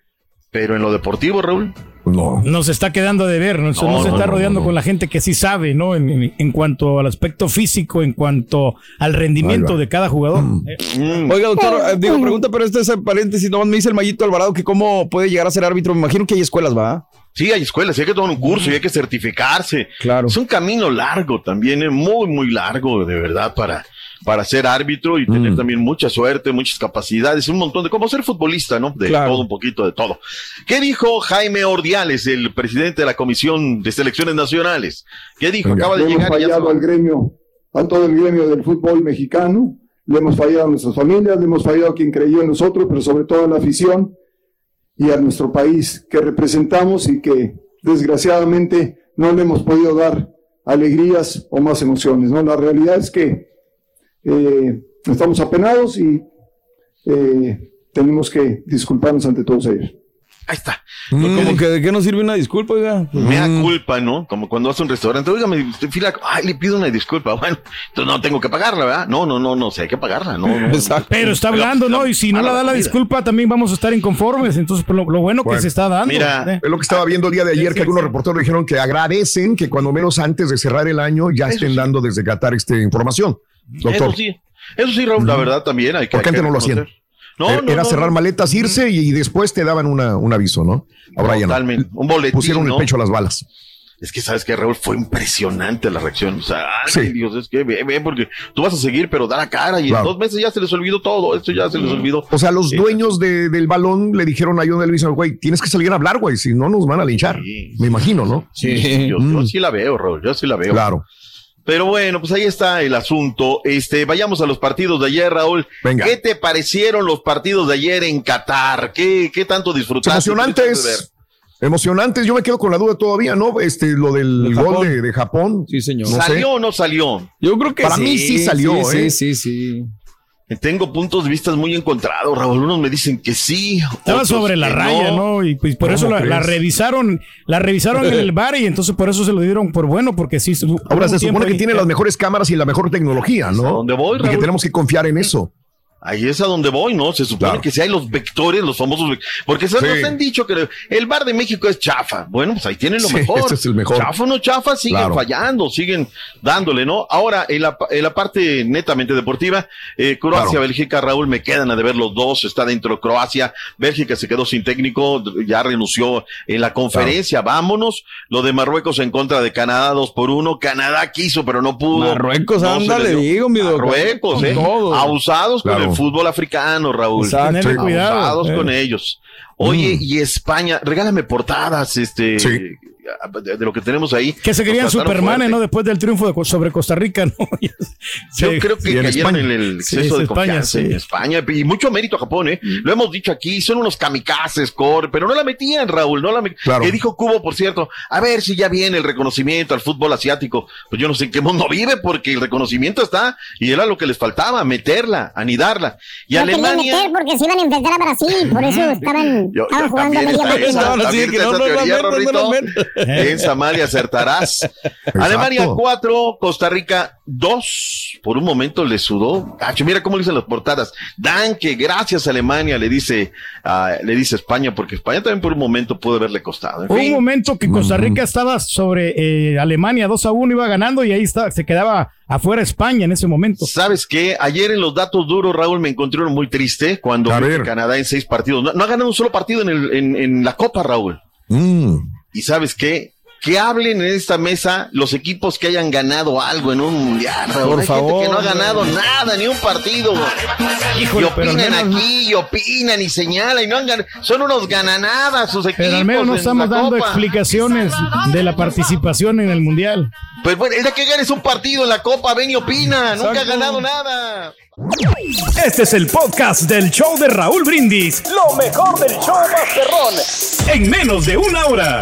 Pero en lo deportivo, Raúl, no. Nos está quedando de ver, no, No, no se no, está no, rodeando no. con la gente que sí sabe, ¿no? En, en- en cuanto al aspecto físico, en cuanto al rendimiento de cada jugador. Eh, mm, Oiga, doctor, eh, digo, pregunta, pero este es el paréntesis, nomás me dice el Mayito Alvarado que cómo puede llegar a ser árbitro. Me imagino que hay escuelas, ¿va? sí hay escuelas, sí hay que tomar un curso, y hay que certificarse. Claro. Es un camino largo también, eh, muy, muy largo, de verdad, para, para ser árbitro y tener también mucha suerte, muchas capacidades, un montón de, como ser futbolista, ¿no? De Claro. todo, un poquito de todo. ¿Qué dijo Jaime Ordiales, el presidente de la Comisión de Selecciones Nacionales? ¿Qué dijo? Venga. Acaba de Le hemos llegar y ya se fallado al gremio, a todo el gremio del fútbol mexicano, le hemos fallado a nuestras familias, le hemos fallado a quien creyó en nosotros, pero sobre todo a la afición y a nuestro país que representamos y que desgraciadamente no le hemos podido dar alegrías o más emociones. ¿no? La realidad es que eh, estamos apenados y eh, tenemos que disculparnos ante todos ellos. Ahí está. Como que de qué nos sirve una disculpa, oiga. Me da culpa, ¿no? Como cuando vas a un restaurante, oiga, me usted fila, ay, le pido una disculpa. Bueno, entonces no tengo que pagarla, ¿verdad? No, no, no, no, sé, hay que pagarla, no, no. Exacto. Pero está hablando, ¿no? Y si no la da la disculpa, también vamos a estar inconformes. Entonces, pues, lo, lo bueno, Bueno, que se está dando. mira, ¿eh? Es lo que estaba viendo el día de ayer, que algunos reporteros dijeron que agradecen que cuando menos antes de cerrar el año ya estén sí. dando desde Qatar esta información. Doctor, Eso sí, eso sí, Raúl, la verdad también hay que. Porque hay que antes no lo hacían. No, Era- no, era no, cerrar maletas, irse y, y después te daban una, un aviso, ¿no? Ahora ya no. Totalmente. Un boletín. Pusieron el pecho a las balas. Es que sabes que Raúl fue impresionante la reacción. O sea, ay, Dios, es que ve, ve, porque tú vas a seguir, pero da la cara y Claro. en dos meses ya se les olvidó todo. Esto ya se les olvidó. O sea, los Eh, dueños de- del balón le dijeron a John Elvis, güey, tienes que salir a hablar, güey, si no nos van a linchar. Me imagino, ¿no? Sí, yo, yo sí la veo, Raúl, yo sí la veo. Claro. Pero bueno, pues ahí está el asunto. Este, vayamos a los partidos de ayer, Raúl. Venga. ¿Qué te parecieron los partidos de ayer en Qatar? ¿Qué, qué tanto disfrutaste? Emocionantes. Emocionantes, yo me quedo con la duda todavía, ¿no? Este, lo del De gol de, de Japón. Sí, señor. No sé. ¿Salió o no salió? Yo creo que Para sí. mí sí salió, sí, ¿eh? Sí, sí, sí. Tengo puntos de vista muy encontrados, Raúl. Unos me dicen que sí. Estaba sobre la raya, ¿no? Y pues por ¿Cómo eso la, revisaron, la revisaron en el bar y entonces por eso se lo dieron por bueno, porque sí. Ahora se supone que ahí- tiene las mejores cámaras y la mejor tecnología, ¿A ¿no? dónde voy, Y que Raúl? tenemos que confiar en eso. Ahí es a donde voy, ¿no? Se supone Claro. que si hay los vectores, los famosos vec- Porque se Sí. nos han dicho que el bar de México es chafa. Bueno, pues ahí tienen lo Sí, mejor. ese es el mejor. Chafa o no chafa, siguen Claro. fallando, siguen dándole, ¿no? Ahora, en la, en la parte netamente deportiva, eh, Croacia, Claro. Bélgica, Raúl, me quedan a deber los dos. Está dentro Croacia. Bélgica se quedó sin técnico, ya renunció en la conferencia. Vámonos. Lo de Marruecos en contra de Canadá, dos por uno. Canadá quiso, pero no pudo. Marruecos, No dio. digo, mi. Marruecos, eh. todo. Abusados con el fútbol africano, Raúl. Exacto. Tenerle Sí. cuidado. Eh. con ellos. Oye, Mm. y España, regálame portadas, este, Sí. de, de lo que tenemos ahí. Que se querían Supermanes, fuerte. ¿no? Después del triunfo de Co- sobre Costa Rica, ¿no? Yo Sí. creo que en cayeron España. en el Sí, exceso es de España, confianza sí. en España y mucho mérito a Japón, ¿eh? Lo hemos dicho aquí, son unos kamikazes, core, pero no la metían, Raúl, no la metían. Claro. Que dijo Cubo, por cierto, a ver si ya viene el reconocimiento al fútbol asiático. Pues yo no sé en qué mundo vive porque el reconocimiento está y era lo que les faltaba, meterla, anidarla. Y no Alemania... meter porque se iban a enfrentar a Brasil, por eso estaban, Yo- estaban yo jugando a también media está esa, máquina. No, no, sí, también que está no, esa no, no, teoría, no, no, Rorrito. no, no, Piensa mal y acertarás. Alemania 4, Costa Rica 2. Por un momento le sudó. Cacho, mira cómo le dicen las portadas. Danke, gracias Alemania, le dice, ah, le dice España, porque España también por un momento pudo haberle costado. En un fin. momento que Costa Rica estaba sobre eh, Alemania 2 a 1, iba ganando y ahí está, se quedaba afuera España en ese momento. ¿Sabes qué? Ayer en los datos duros, Raúl, me encontré uno muy triste cuando A que. Canadá en seis partidos. No, no ha ganado un solo partido en, el, en, en la Copa, Raúl. Mm. ¿Y sabes qué? Que hablen en esta mesa los equipos que hayan ganado algo en un mundial. Por Hay favor, gente que no ha güey. ganado nada, ni un partido. y Híjole, al opinan menos- aquí, y opinan y señalan y no han ganado. Son unos gananadas sus equipos. Pero al menos no estamos dando Copa. explicaciones de la participación en el Mundial. Pues bueno, el día que ganes un partido en la Copa, ven y opina. Nunca ha ganado nada. Este es el podcast del show de Raúl Brindis. Lo mejor del show Masterrón. En menos de una hora.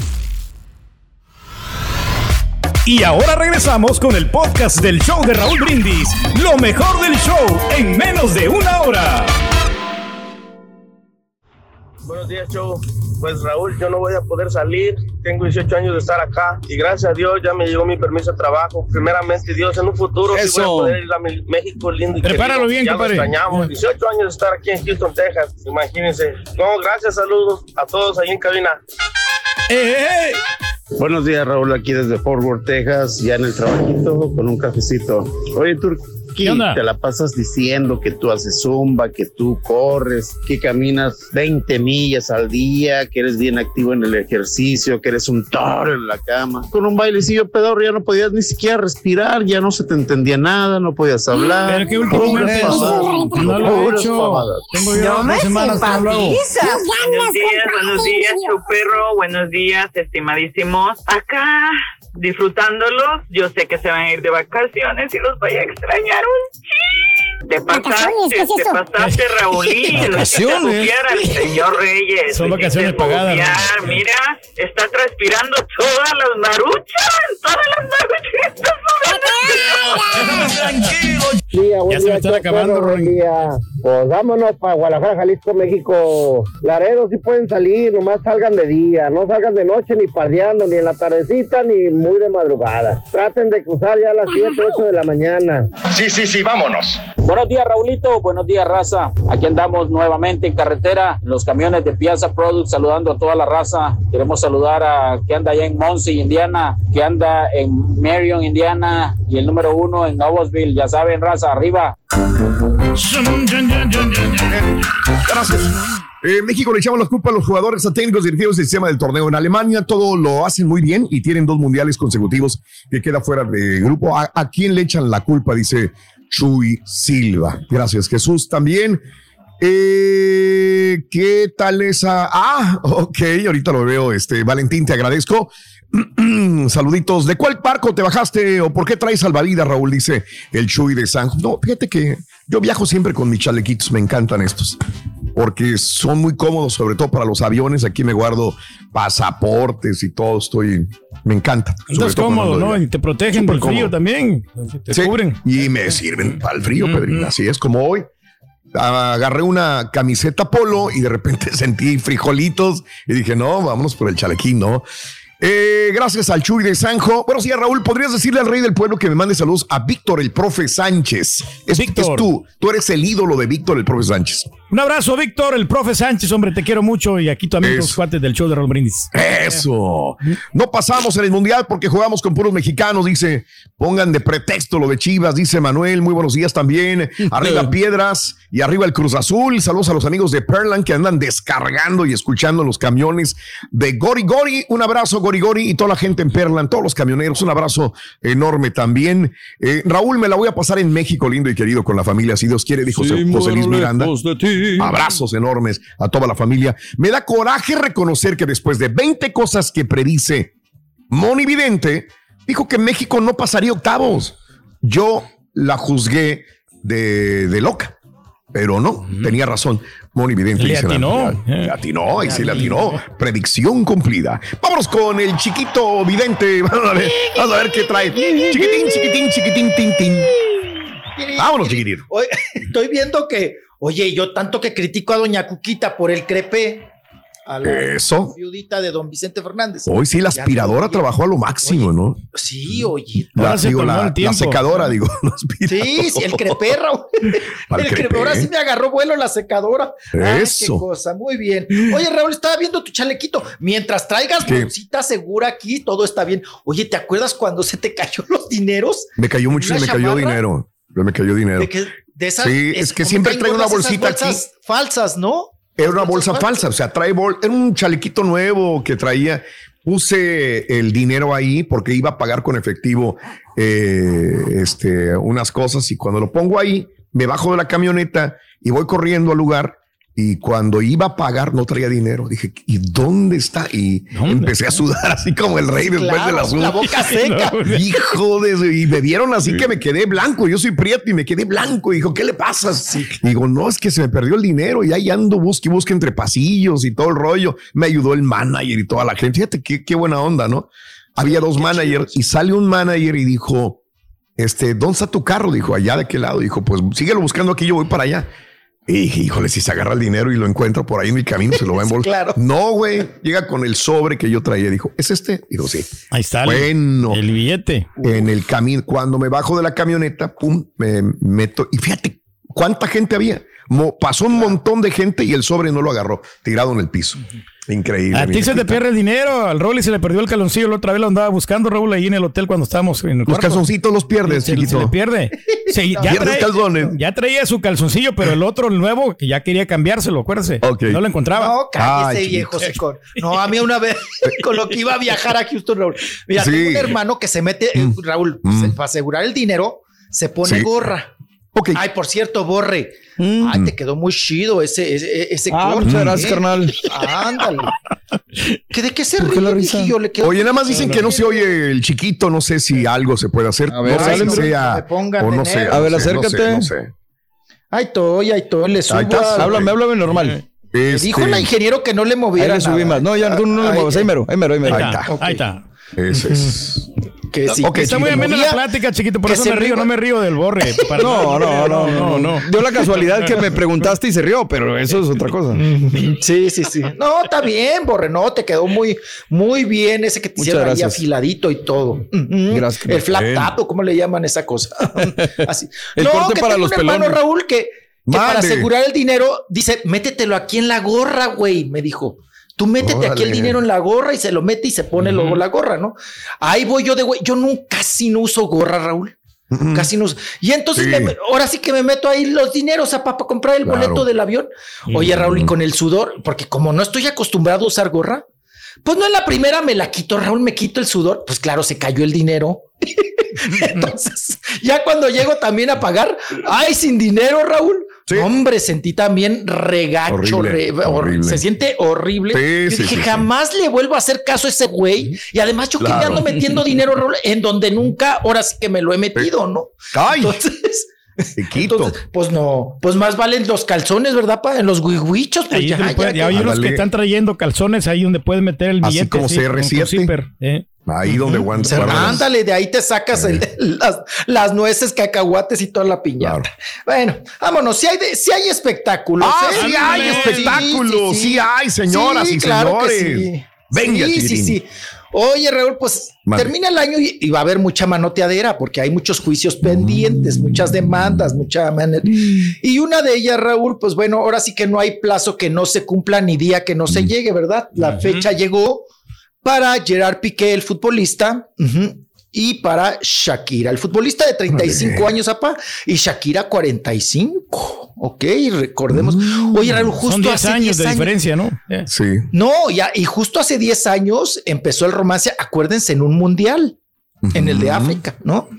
Y ahora regresamos con el podcast del show de Raúl Brindis. Lo mejor del show en menos de una hora. Buenos días, show. Pues Raúl, yo no voy a poder salir. Tengo 18 años de estar acá y gracias a Dios ya me llegó mi permiso de trabajo. Primeramente, Dios, en un futuro sí voy a Eso. poder ir a México lindo y Prepáralo querido. bien, ya compadre. Lo extrañamos. 18 años de estar aquí en Houston, Texas. Imagínense. No, gracias, saludos a todos ahí en cabina. ¡Eh, eh, eh! Buenos días, Raúl, aquí desde Fort Worth, Texas, ya en el trabajito con un cafecito. Oye, Turquí, ¿Qué onda? te la pasas diciendo que tú haces zumba, que tú corres, que caminas 20 millas al día, que eres bien activo en el ejercicio, que eres un toro en la cama. Con un bailecillo pedorro ya no podías ni siquiera respirar, ya no se te entendía nada, no podías hablar. Pero que últimamente Puras pavadas, no lo he hecho. Tengo yo dos semanas que no lo hago. Buenos días, buenos días, Chuperro. Buenos días, estimadísimos. Acá, disfrutándolos. Yo sé que se van a ir de vacaciones y los voy a extrañar un chin. Te pasaste. ¿Qué es te pasaste, Raulín. Vacaciones. Señor Reyes. Son vacaciones pagadas. Mira, está transpirando todas las maruchas. Todas las maruchas. están sudando. Tranquilo. Sí, Ya se me están acabando, día. Pues vámonos para Guadalajara, Jalisco, México. Laredo sí pueden salir, nomás salgan de día, no salgan de noche ni pardeando, ni en la tardecita, ni muy de madrugada. Traten de cruzar ya a las 7, 8 de la mañana. Sí, sí, sí, vámonos. Buenos días, Raulito. Buenos días, raza. Aquí andamos nuevamente en carretera, en los camiones de Piazza Products, saludando a toda la raza. Queremos saludar a que anda allá en Muncie, Indiana, que anda en Marion, Indiana, y el número uno en Noblesville. Ya saben, raza, arriba. Gracias. Eh, México le echamos la culpa a los jugadores a técnicos dirigidos del sistema del torneo. En Alemania todo lo hacen muy bien y tienen dos mundiales consecutivos que queda fuera de grupo. ¿A, a quién le echan la culpa? Dice Chuy Silva. Gracias, Jesús. También. Eh, ¿Qué tal esa? Ah, ok, ahorita lo veo. Este, Valentín, te agradezco. Saluditos. ¿De cuál barco te bajaste o por qué traes salvavidas, Raúl? Dice el Chuy de San. No, fíjate que yo viajo siempre con mis chalequitos, me encantan estos. Porque son muy cómodos, sobre todo para los aviones. Aquí me guardo pasaportes y todo. Estoy, me encanta. Estás cómodo, ¿no? Y te protegen del frío también. Te Sí, cubren. Y me sirven para el frío, Mm, Pedrín. mm. Así es como hoy. Agarré una camiseta polo y de repente sentí frijolitos y dije, no, vámonos por el chalequín, ¿no? Eh, gracias al Chuy de Sanjo. Bueno, sí, Raúl, ¿podrías decirle al rey del pueblo que me mande saludos a Víctor, el profe Sánchez? Es, es tú, tú eres el ídolo de Víctor, el profe Sánchez. Un abrazo, Víctor, el profe Sánchez, hombre, te quiero mucho. Y aquí también los cuates del show de Raúl Brindis. Eso. No pasamos en el mundial porque jugamos con puros mexicanos, dice. Pongan de pretexto lo de Chivas, dice Manuel. Muy buenos días también. Arriba Piedras y arriba el Cruz Azul. Saludos a los amigos de Perlan que andan descargando y escuchando los camiones de Gori Gori. Un abrazo, Gori Gori, y toda la gente en Perlan, todos los camioneros. Un abrazo enorme también. Eh, Raúl, me la voy a pasar en México, lindo y querido, con la familia. Si Dios quiere, dijo Sí, José Luis Miranda. de ti. Abrazos enormes a toda la familia. Me da coraje reconocer que después de 20 cosas que predice Moni Vidente, dijo que México no pasaría octavos. Yo la juzgué de, de loca, pero no, tenía razón. Moni Vidente Le dice la atinó. realidad. Le atinó, y sí le atinó. Predicción cumplida. Vámonos con el chiquito Vidente. Vamos a ver, vamos a ver qué trae. Chiquitín, chiquitín, chiquitín, tin, tin. Vámonos, chiquitín. Estoy viendo que, oye, yo tanto que critico a doña Cuquita por el crepe, a la Eso. viudita de don Vicente Fernández. Hoy sí, la aspiradora oye, trabajó a lo máximo, ¿no? Sí, oye. La, digo, la, la secadora, digo. la Sí, sí, el crepe, Raúl. Al El crepe, ahora sí me agarró vuelo la secadora. Ay, Eso. qué cosa, muy bien. Oye, Raúl, estaba viendo tu chalequito. Mientras traigas bolsita segura aquí, todo está bien. Oye, ¿te acuerdas cuando se te cayó los dineros? Me cayó mucho, ¿Una me cayó chamarra? Dinero. Me cayó dinero. De, que, de esas, Sí, es que ¿cómo siempre traigo una bolsita aquí. falsas, ¿no? Era una bolsa falsa, o sea, trae bol, era un chalequito nuevo que traía. Puse el dinero ahí porque iba a pagar con efectivo eh, este, unas cosas y cuando lo pongo ahí, me bajo de la camioneta y voy corriendo al lugar y cuando iba a pagar no traía dinero. Dije, ¿y dónde está? Y empecé a sudar así como el rey después Claro, de la la boca seca. Hijo de... Y me vieron así que me quedé blanco. Yo soy prieto y me quedé blanco. Dijo, ¿qué le pasa? Digo, no, es que se me perdió el dinero y ahí ando, busque y busque entre pasillos y todo el rollo. Me ayudó el manager y toda la gente. Fíjate qué, qué buena onda, ¿no? Había dos managers y sale un manager y dijo, este, ¿dónde está tu carro? Dijo, allá de qué lado. Dijo, pues síguelo buscando aquí, yo voy para allá. Y dije, híjole, si se agarra el dinero y lo encuentro por ahí en mi camino, se lo va a envolver. claro. No, güey. Llega con el sobre que yo traía. Dijo, ¿es este? Dijo, sí. Ahí está. el- Bueno. El billete. En el camino, cuando me bajo de la camioneta, pum, me meto. Y fíjate cuánta gente había. Mo- pasó un montón de gente y el sobre no lo agarró, tirado en el piso. Increíble. A ti se te pierde el dinero. Al Rolly se le perdió el calzoncillo. La otra vez lo andaba buscando, Raúl, ahí en el hotel cuando estábamos en el Los calzoncitos los pierdes, se, chiquito. se le pierde. Ya, Pierdes trae- calzones. ya traía su calzoncillo, pero el otro, el nuevo, que ya quería cambiárselo, acuérdese. No lo encontraba. No, cállese, Ay, viejo. No, a mí una vez, con lo que iba a viajar a Houston, Raúl. Mira, Sí. tengo un hermano que se mete, eh, Raúl, Mm. se- para asegurar el dinero, se pone Sí. gorra. Ay, por cierto, Borre. Mm. Ay, te quedó muy chido ese, ese, ese Ah, corte, muchas gracias, ¿eh? carnal. Ándale. ¿Qué, ¿De qué se ¿Por qué ríe, la risa? viejillo? Le quedó- Oye, nada más dicen que no se oye el chiquito. No sé si algo se puede hacer. A ver, no sea. O no sé. A ver, sé, no sé, acércate. no sé. Ay, Toy, ay, Toy, le subo. Ahí estás, al- Háblame, háblame normal. Le Este, Dijo el ingeniero que no le Ahí moviera le subí nada. más. No, ya tú no le Ay, muevas. Ahí mero, ahí mero, ahí mero. Ahí está. Ahí está. Ese es. Que sí. Que está si muy amena la plática, chiquito, por eso me río, no me río del borre. para No, no, no, no, no. Dio la casualidad que me preguntaste y se rió, pero eso es otra cosa. Sí, sí, sí. No, está bien, Borre, no, te quedó muy, muy bien ese que te hicieron ahí afiladito y todo. Gracias. El flat tap, ¿o ¿cómo le llaman esa cosa? Así. El no, corte que para tengo los un hermano, pelones. Raúl, que, que para asegurar el dinero, dice, métetelo aquí en la gorra, güey, me dijo. Tú métete aquí el Órale. dinero en la gorra y se lo mete y se pone luego la gorra, ¿no? Ahí voy yo de güey. Yo nunca casi no uso gorra, Raúl. Casi no uso. Y entonces Sí. me- ahora sí que me meto ahí los dineros a para comprar el Claro. boleto del avión. Oye, Raúl, y con el sudor, porque como no estoy acostumbrado a usar gorra, pues no en la primera me la quito, Raúl, me quito el sudor. Pues claro, se cayó el dinero. Entonces, ya cuando llego también a pagar, ay, sin dinero, Raúl. Hombre, sentí también regacho, Horrible, re- hor- horrible. se siente horrible. Sí, Yo dije, sí, jamás le vuelvo a hacer caso a ese güey. Y además yo que Claro. ando metiendo dinero, en donde nunca, ahora sí que me lo he metido, ¿no? ¡Ay! Entonces, Quito. entonces, pues no, pues más valen los calzones, ¿verdad? Pa? En los guihuichos, pues Ahí ya, te lo puede- ya, ya hay unos que están trayendo calzones ahí donde puedes meter el Así billete. como sí, CR7. con zipper, ¿eh? Ahí donde guan- Se- guardan. Ándale, de ahí te sacas el- las, las nueces, cacahuates y toda la piñata. Bueno, vámonos. Si hay, de- si hay espectáculos. Ah, ¿eh? sí hay espectáculos, sí hay, señoras y claro que señores. Sí. Venga, sí, sí, Chiquitín. sí. Oye, Raúl, pues termina el año y, y va a haber mucha manoteadera porque hay muchos juicios pendientes, muchas demandas, mucha manera. Y una de ellas, Raúl, pues bueno, ahora sí que no hay plazo que no se cumpla ni día que no se llegue, ¿verdad? La fecha llegó para Gerard Piqué, el futbolista, y para Shakira, el futbolista de 35 años, apa, y Shakira 45. Ok, recordemos. Oye, Raúl, justo Son 10 hace años 10 de diferencia, ¿no? Sí. no, ya, y justo hace 10 años empezó el romance, acuérdense, en un mundial, en el de África, ¿no?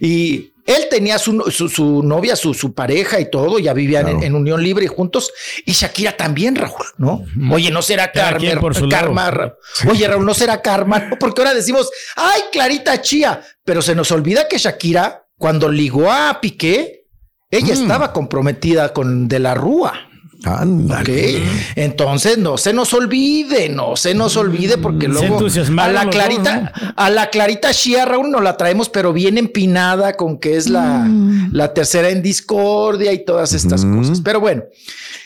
Y él tenía su, su, su novia, su, su pareja y todo, ya vivían en, en unión libre y juntos, y Shakira también, Raúl, ¿no? Oye, no será quien por su. Karma, Oye, Raúl, no será Karma, porque ahora decimos, ay, Clarita Chía, pero se nos olvida que Shakira, cuando ligó a Piqué, ella estaba comprometida con De la Rúa. Ándale. Ok, entonces no se nos olvide, no se nos olvide porque Se luego a la clarita, a la clarita Shia Raúl nos la traemos, pero bien empinada con que es la, la tercera en discordia y todas estas cosas. Pero bueno,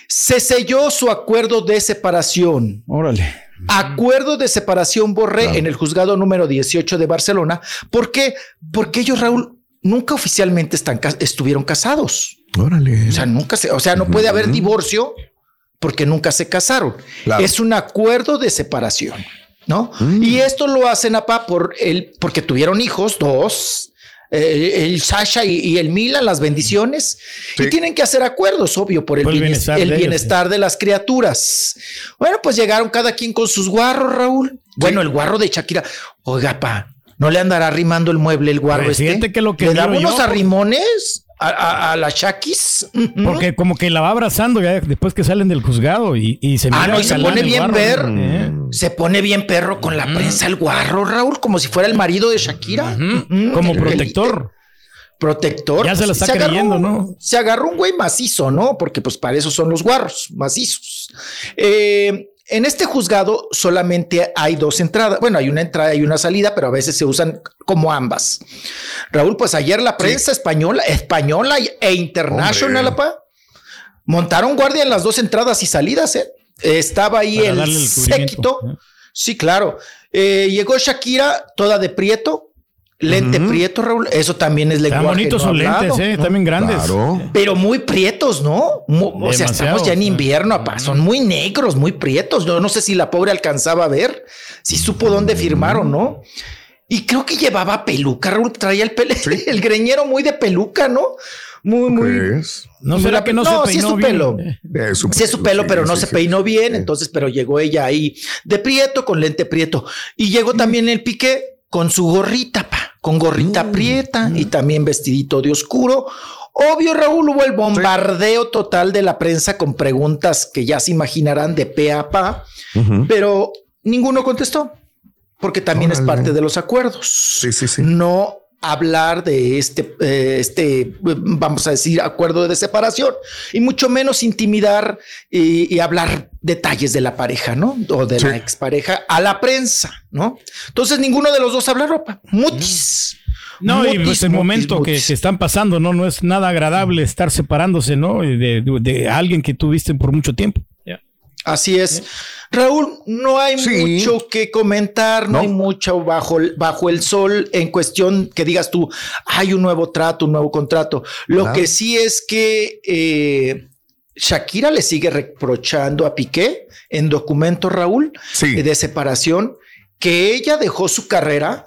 se selló su acuerdo de separación. Órale. Acuerdo de separación Borré en el juzgado número 18 de Barcelona. ¿Por qué? Porque ellos, Raúl, nunca oficialmente están, estuvieron casados. Órale. O sea, nunca se, o sea, no puede haber divorcio porque nunca se casaron. Claro. Es un acuerdo de separación, ¿no? Y esto lo hacen apa por el, porque tuvieron hijos, dos. eh, el Sasha y, y el Milan, las bendiciones, y tienen que hacer acuerdos, obvio, por el, Por el bienes- bienestar el de ellos, bienestar de las criaturas. Bueno, pues llegaron cada quien con sus guarros, Raúl. Bueno, el guarro de Shakira. Oiga, pa, ¿no le andará arrimando el mueble el guarro Pues este? que lo que ¿Le yo, unos arrimones a, a- a la Shakis? Porque como que la va abrazando ya después que salen del juzgado y, y se Ah, mira no, y se pone bien guarro, perro. Eh. Se pone bien perro con la prensa el guarro, Raúl, como si fuera el marido de Shakira. Como protector. Protector. Ya se la está agarró- creyendo, ¿no? Se agarró un güey macizo, ¿no? Porque pues para eso son los guarros, macizos. Eh, en este juzgado solamente hay dos entradas. Bueno, hay una entrada y una salida, pero a veces se usan como ambas. Raúl, pues ayer la prensa española, española e internacional, apa, montaron guardia en las dos entradas y salidas, ¿eh? Estaba ahí Para el séquito. ¿eh? Sí, claro. Eh, llegó Shakira toda de prieto, lente prieto, Raúl. Eso también es lenguaje Están bonitos no sus hablado, lentes, eh, también grandes. Claro. Pero muy prietos, ¿no? O sea, estamos ya en sí. invierno, apá. Son muy negros, muy prietos. Yo no sé si la pobre alcanzaba a ver, si supo dónde firmaron, ¿no? Y creo que llevaba peluca, Raúl. Traía el, pele- el greñero muy de peluca, ¿no? Muy, muy. ¿Qué es? No será la- que no, no, se sí es peinó su bien? pelo. Eh. Eh, su- Sí es su pelo, sí, pero no sí, se sí. peinó bien, entonces, pero llegó ella ahí de prieto con lente prieto. Y llegó también el pique con su gorrita, pa, con gorrita prieta y también vestidito de oscuro. Obvio, Raúl, hubo el bombardeo total de la prensa con preguntas que ya se imaginarán de pe a pa, pero ninguno contestó, porque también es parte de los acuerdos. Sí, sí, sí. No hablar de este, eh, este, vamos a decir, acuerdo de separación y mucho menos intimidar y, y hablar detalles de la pareja, ¿no? O de la expareja a la prensa, ¿no? Entonces ninguno de los dos habla ropa. Mutis. No, y pues el mutis, momento que, que están pasando, ¿no? No es nada agradable estar separándose, ¿no? De, de- de alguien que tuviste por mucho tiempo. Así es. Raúl, no hay mucho que comentar, no, hay mucho bajo, el- bajo el sol en cuestión que digas tú, hay un nuevo trato, un nuevo contrato. Lo Claro. que sí es que eh, Shakira le sigue reprochando a Piqué en documento, Raúl, eh, de separación, que ella dejó su carrera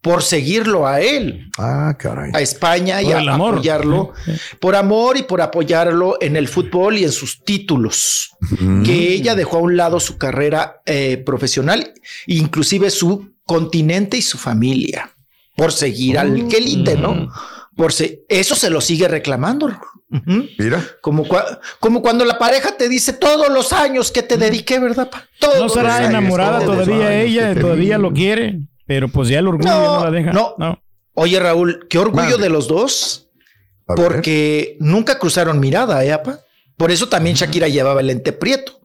por seguirlo a él. Ah, caray. A España y Por a el amor. apoyarlo. Por amor y por apoyarlo en el fútbol y en sus títulos. Que ella dejó a un lado su carrera eh, profesional, inclusive su continente y su familia. Por seguir al quelite, ¿no? Por se- eso se lo sigue reclamando. Mira. Como, cua- como cuando la pareja te dice todos los años que te dediqué, ¿verdad? pa? Todos No los será años, enamorada los todavía años ella, que todavía lo quiere, pero pues ya el orgullo ya no la deja. no. Oye, Raúl, qué orgullo de los dos, A ver. porque nunca cruzaron mirada, ¿eh, apa? Por eso también Shakira llevaba el lente prieto.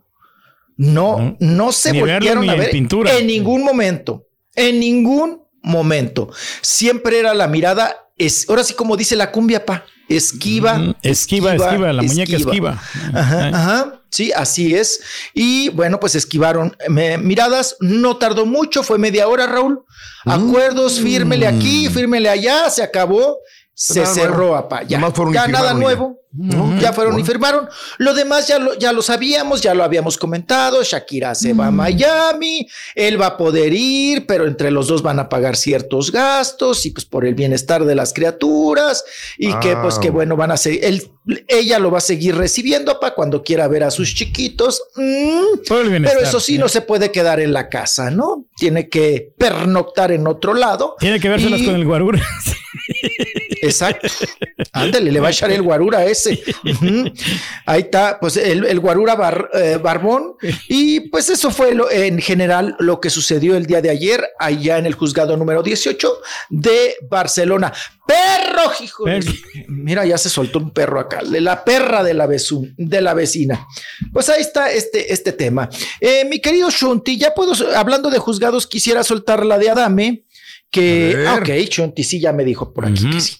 No, no se Ni verlo volvieron ni a en ver pintura. en ningún momento, en ningún momento. Siempre era la mirada, es, ahora sí como dice la cumbia, pa, esquiva, Esquiva, esquiva, la muñeca esquiva. Ajá, ajá. Sí, así es. Y bueno, pues esquivaron eh, miradas. No tardó mucho, fue media hora, Raúl. Acuerdos, fírmele aquí, fírmele allá, se acabó. Se Nada cerró, nuevo. apa. Ya, ya nada ya. nuevo. Ya fueron y firmaron. Lo demás ya lo, ya lo sabíamos, ya lo habíamos comentado. Shakira se va a Miami, él va a poder ir, pero entre los dos van a pagar ciertos gastos y pues por el bienestar de las criaturas y que pues que bueno, van a seguir, él, ella lo va a seguir recibiendo para cuando quiera ver a sus chiquitos. Mm, pero eso sí, no se puede quedar en la casa, ¿no? Tiene que pernoctar en otro lado. Tiene que vérselas Y- con el guarura. Exacto. Ándale, le va a echar el guarura ese. Ahí está, pues el, el guarura bar- eh, barbón. Y pues eso fue lo- en general lo que sucedió el día de ayer allá en el juzgado número 18 de Barcelona. Perro, hijo. Mira, ya se soltó un perro acá, de la perra de la, de la vecina. Pues ahí está este, este tema. Eh, mi querido Shunti, ya puedo, hablando de juzgados, quisiera soltar la de Adame. Que, ah, ok, Shunti sí ya me dijo por aquí que sí.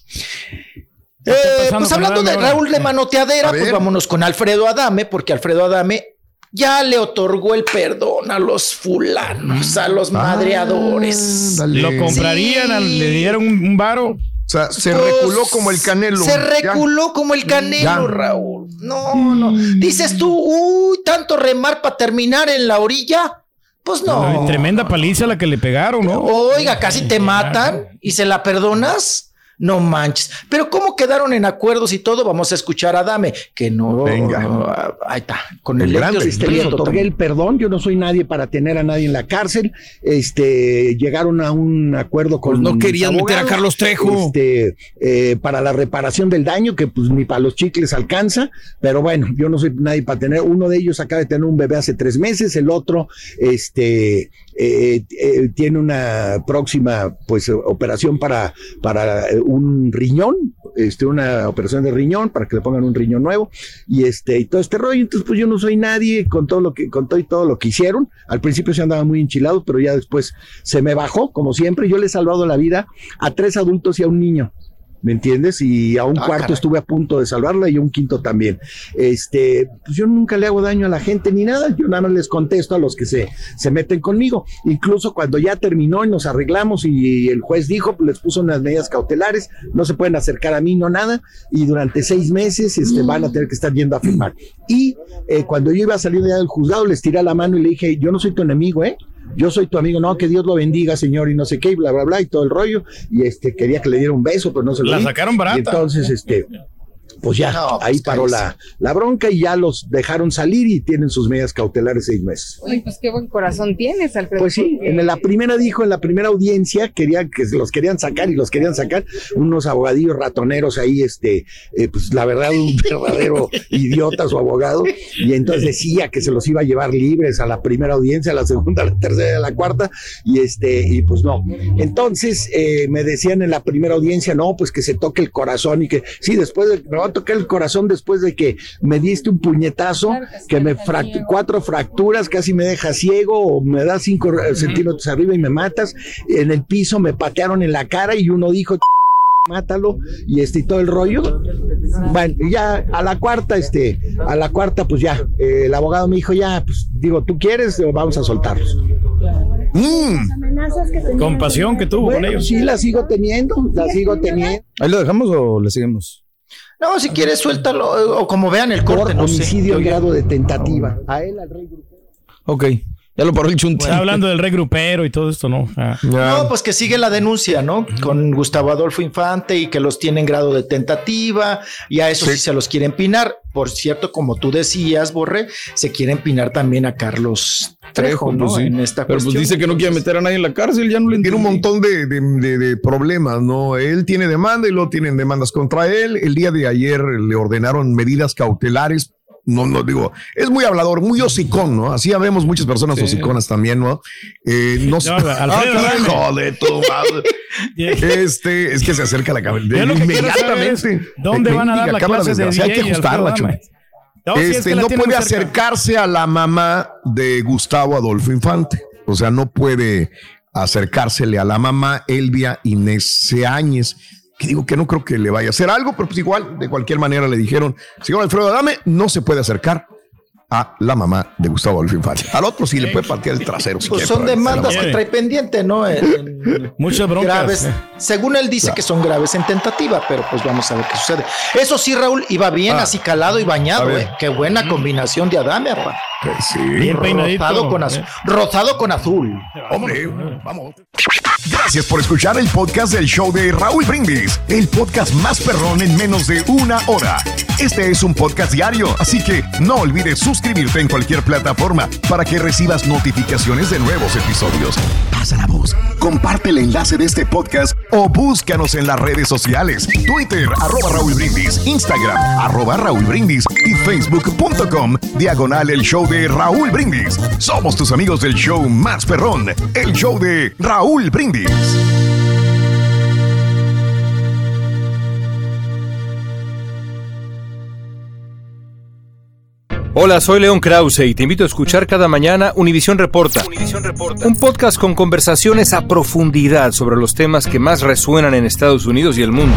Eh, pues hablando de? Raúl de manoteadera, pues vámonos con Alfredo Adame, porque Alfredo Adame ya le otorgó el perdón a los fulanos, a los madreadores. Dale. Lo comprarían, le dieron un, varo. O sea, se Pues, reculó como el canelo. Se Ya. reculó como el canelo, Ya. Raúl. No, no. Dices tú, uy, tanto remar para terminar en la orilla. Pues no. Tremenda paliza la que le pegaron, ¿no? Oiga, casi te matan y se la perdonas. No manches. Pero ¿cómo quedaron en acuerdos y todo? Vamos a escuchar a Dame, que no. Venga. Ahí está, con el El grande. otorgué el perdón, yo no soy nadie para tener a nadie en la cárcel. Este, llegaron a un acuerdo con Pues no mis querían meter a Carlos Trejo. Este, eh, para la reparación del daño, que pues ni para los chicles alcanza, pero bueno, yo no soy nadie para tener. Uno de ellos acaba de tener un bebé hace tres meses, el otro, este, eh, eh, tiene una próxima, pues, operación para, para eh, un riñón, este, una operación de riñón, para que le pongan un riñón nuevo, y este, y todo este rollo. Entonces, pues yo no soy nadie con todo lo que, con todo y todo lo que hicieron. Al principio se andaba muy enchilado, pero ya después se me bajó, como siempre. Yo le he salvado la vida a tres adultos y a un niño. ¿Me entiendes? Y a un Ah, cuarto caray. estuve a punto de salvarla y a un quinto también. Este, pues yo nunca le hago daño a la gente ni nada. Yo nada más les contesto a los que se, se meten conmigo. Incluso cuando ya terminó y nos arreglamos y el juez dijo, pues les puso unas medidas cautelares, no se pueden acercar a mí, no nada. Y durante seis meses este, van a tener que estar yendo a firmar. Y eh, cuando yo iba a salir del juzgado, les tiré la mano y le dije, yo no soy tu enemigo, ¿eh? Yo soy tu amigo, no, que Dios lo bendiga, señor, y no sé qué, y bla, bla, bla, y todo el rollo. Y este, quería que le diera un beso, pero no se lo La di. sacaron barata. Y entonces, este, pues ya, ahí paró la, la bronca y ya los dejaron salir y tienen sus medidas cautelares seis meses. Ay, pues qué buen corazón tienes, Alfredo. Pues sí, en la primera dijo, en la primera audiencia, querían que los querían sacar y los querían sacar unos abogadillos ratoneros ahí, este, eh, pues la verdad, un verdadero idiota su abogado, y entonces decía que se los iba a llevar libres a la primera audiencia, a la segunda, a la tercera, a la cuarta, y este, y pues no. Entonces eh, me decían en la primera audiencia, no, pues que se toque el corazón y que, sí, después de, a tocar el corazón después de que me diste un puñetazo, que me fract- cuatro fracturas, casi me deja ciego, o me da cinco eh, centímetros arriba y me matas. En el piso me patearon en la cara y uno dijo, mátalo, y este y todo el rollo. Bueno, ya a la cuarta, este, a la cuarta, pues ya, eh, el abogado me dijo, ya, pues digo, ¿tú quieres? o Vamos a soltarlos. Compasión que tuvo con ellos. sí, la sigo teniendo, la sigo teniendo. ¿Ahí lo dejamos o le seguimos? No, si quieres, suéltalo. O como vean el corte, no sé. Homicidio en grado de tentativa. A él, al rey Ok, ya lo paró el chunti. Está hablando del rey grupero y todo esto, ¿no? Ah. No, pues que sigue la denuncia, ¿no? Con Gustavo Adolfo Infante y que los tiene en grado de tentativa y a eso sí, se los quiere empinar. Por cierto, como tú decías, Borre, se quiere empinar también a Carlos Trejo, ¿no? pues sí. En esta Pero pues dice que no quiere meter a nadie en la cárcel, ya no le Tiene un montón de, de- de- de problemas, ¿no? Él tiene demanda y luego tienen demandas contra él. El día de ayer le ordenaron medidas cautelares. No, no digo, es muy hablador, muy hocicón, ¿no? Así vemos muchas personas hociconas también, ¿no? Eh, no. No, Alfredo, Ah, dime. hijo de tu madre. Este, es que se acerca la es Inmediatamente. ¿Dónde van a dar la Cámara clase de Hay que ajustarla? No, sí, es Este, que la no puede cerca. acercarse a la mamá de Gustavo Adolfo Infante. O sea, no puede acercársele a la mamá Elvia Inés Seáñez. Que digo que no creo que le vaya a hacer algo, pero pues igual, de cualquier manera le dijeron, señor Alfredo Adame, no se puede acercar a la mamá de Gustavo Adolfo Infante. Al otro sí le puede patear el trasero. si Pues quiere, son demandas que trae pendiente, ¿no? En- en Muchas broncas. graves. Según él dice que son graves en tentativa, pero pues vamos a ver qué sucede. Eso sí, Raúl, iba bien Ah. así calado y bañado. ¿eh? Qué buena combinación de Adame, apa. Sí. Bien peinadito. Rosado con, azul. Eh. rosado con azul. Hombre, vamos. Gracias por escuchar el podcast del show de Raúl Brindis, el podcast más perrón en menos de una hora. Este es un podcast diario, así que no olvides suscribirte en cualquier plataforma para que recibas notificaciones de nuevos episodios. Pasa la voz, comparte el enlace de este podcast o búscanos en las redes sociales, Twitter, arroba Raúl Brindis, Instagram, arroba Raúl Brindis y facebook.com, diagonal el show de Raúl Brindis. Somos tus amigos del show más perrón, el show de Raúl Brindis. Hola, soy León Krause y te invito a escuchar cada mañana Univisión Reporta. Un podcast con conversaciones a profundidad sobre los temas que más resuenan en Estados Unidos y el mundo.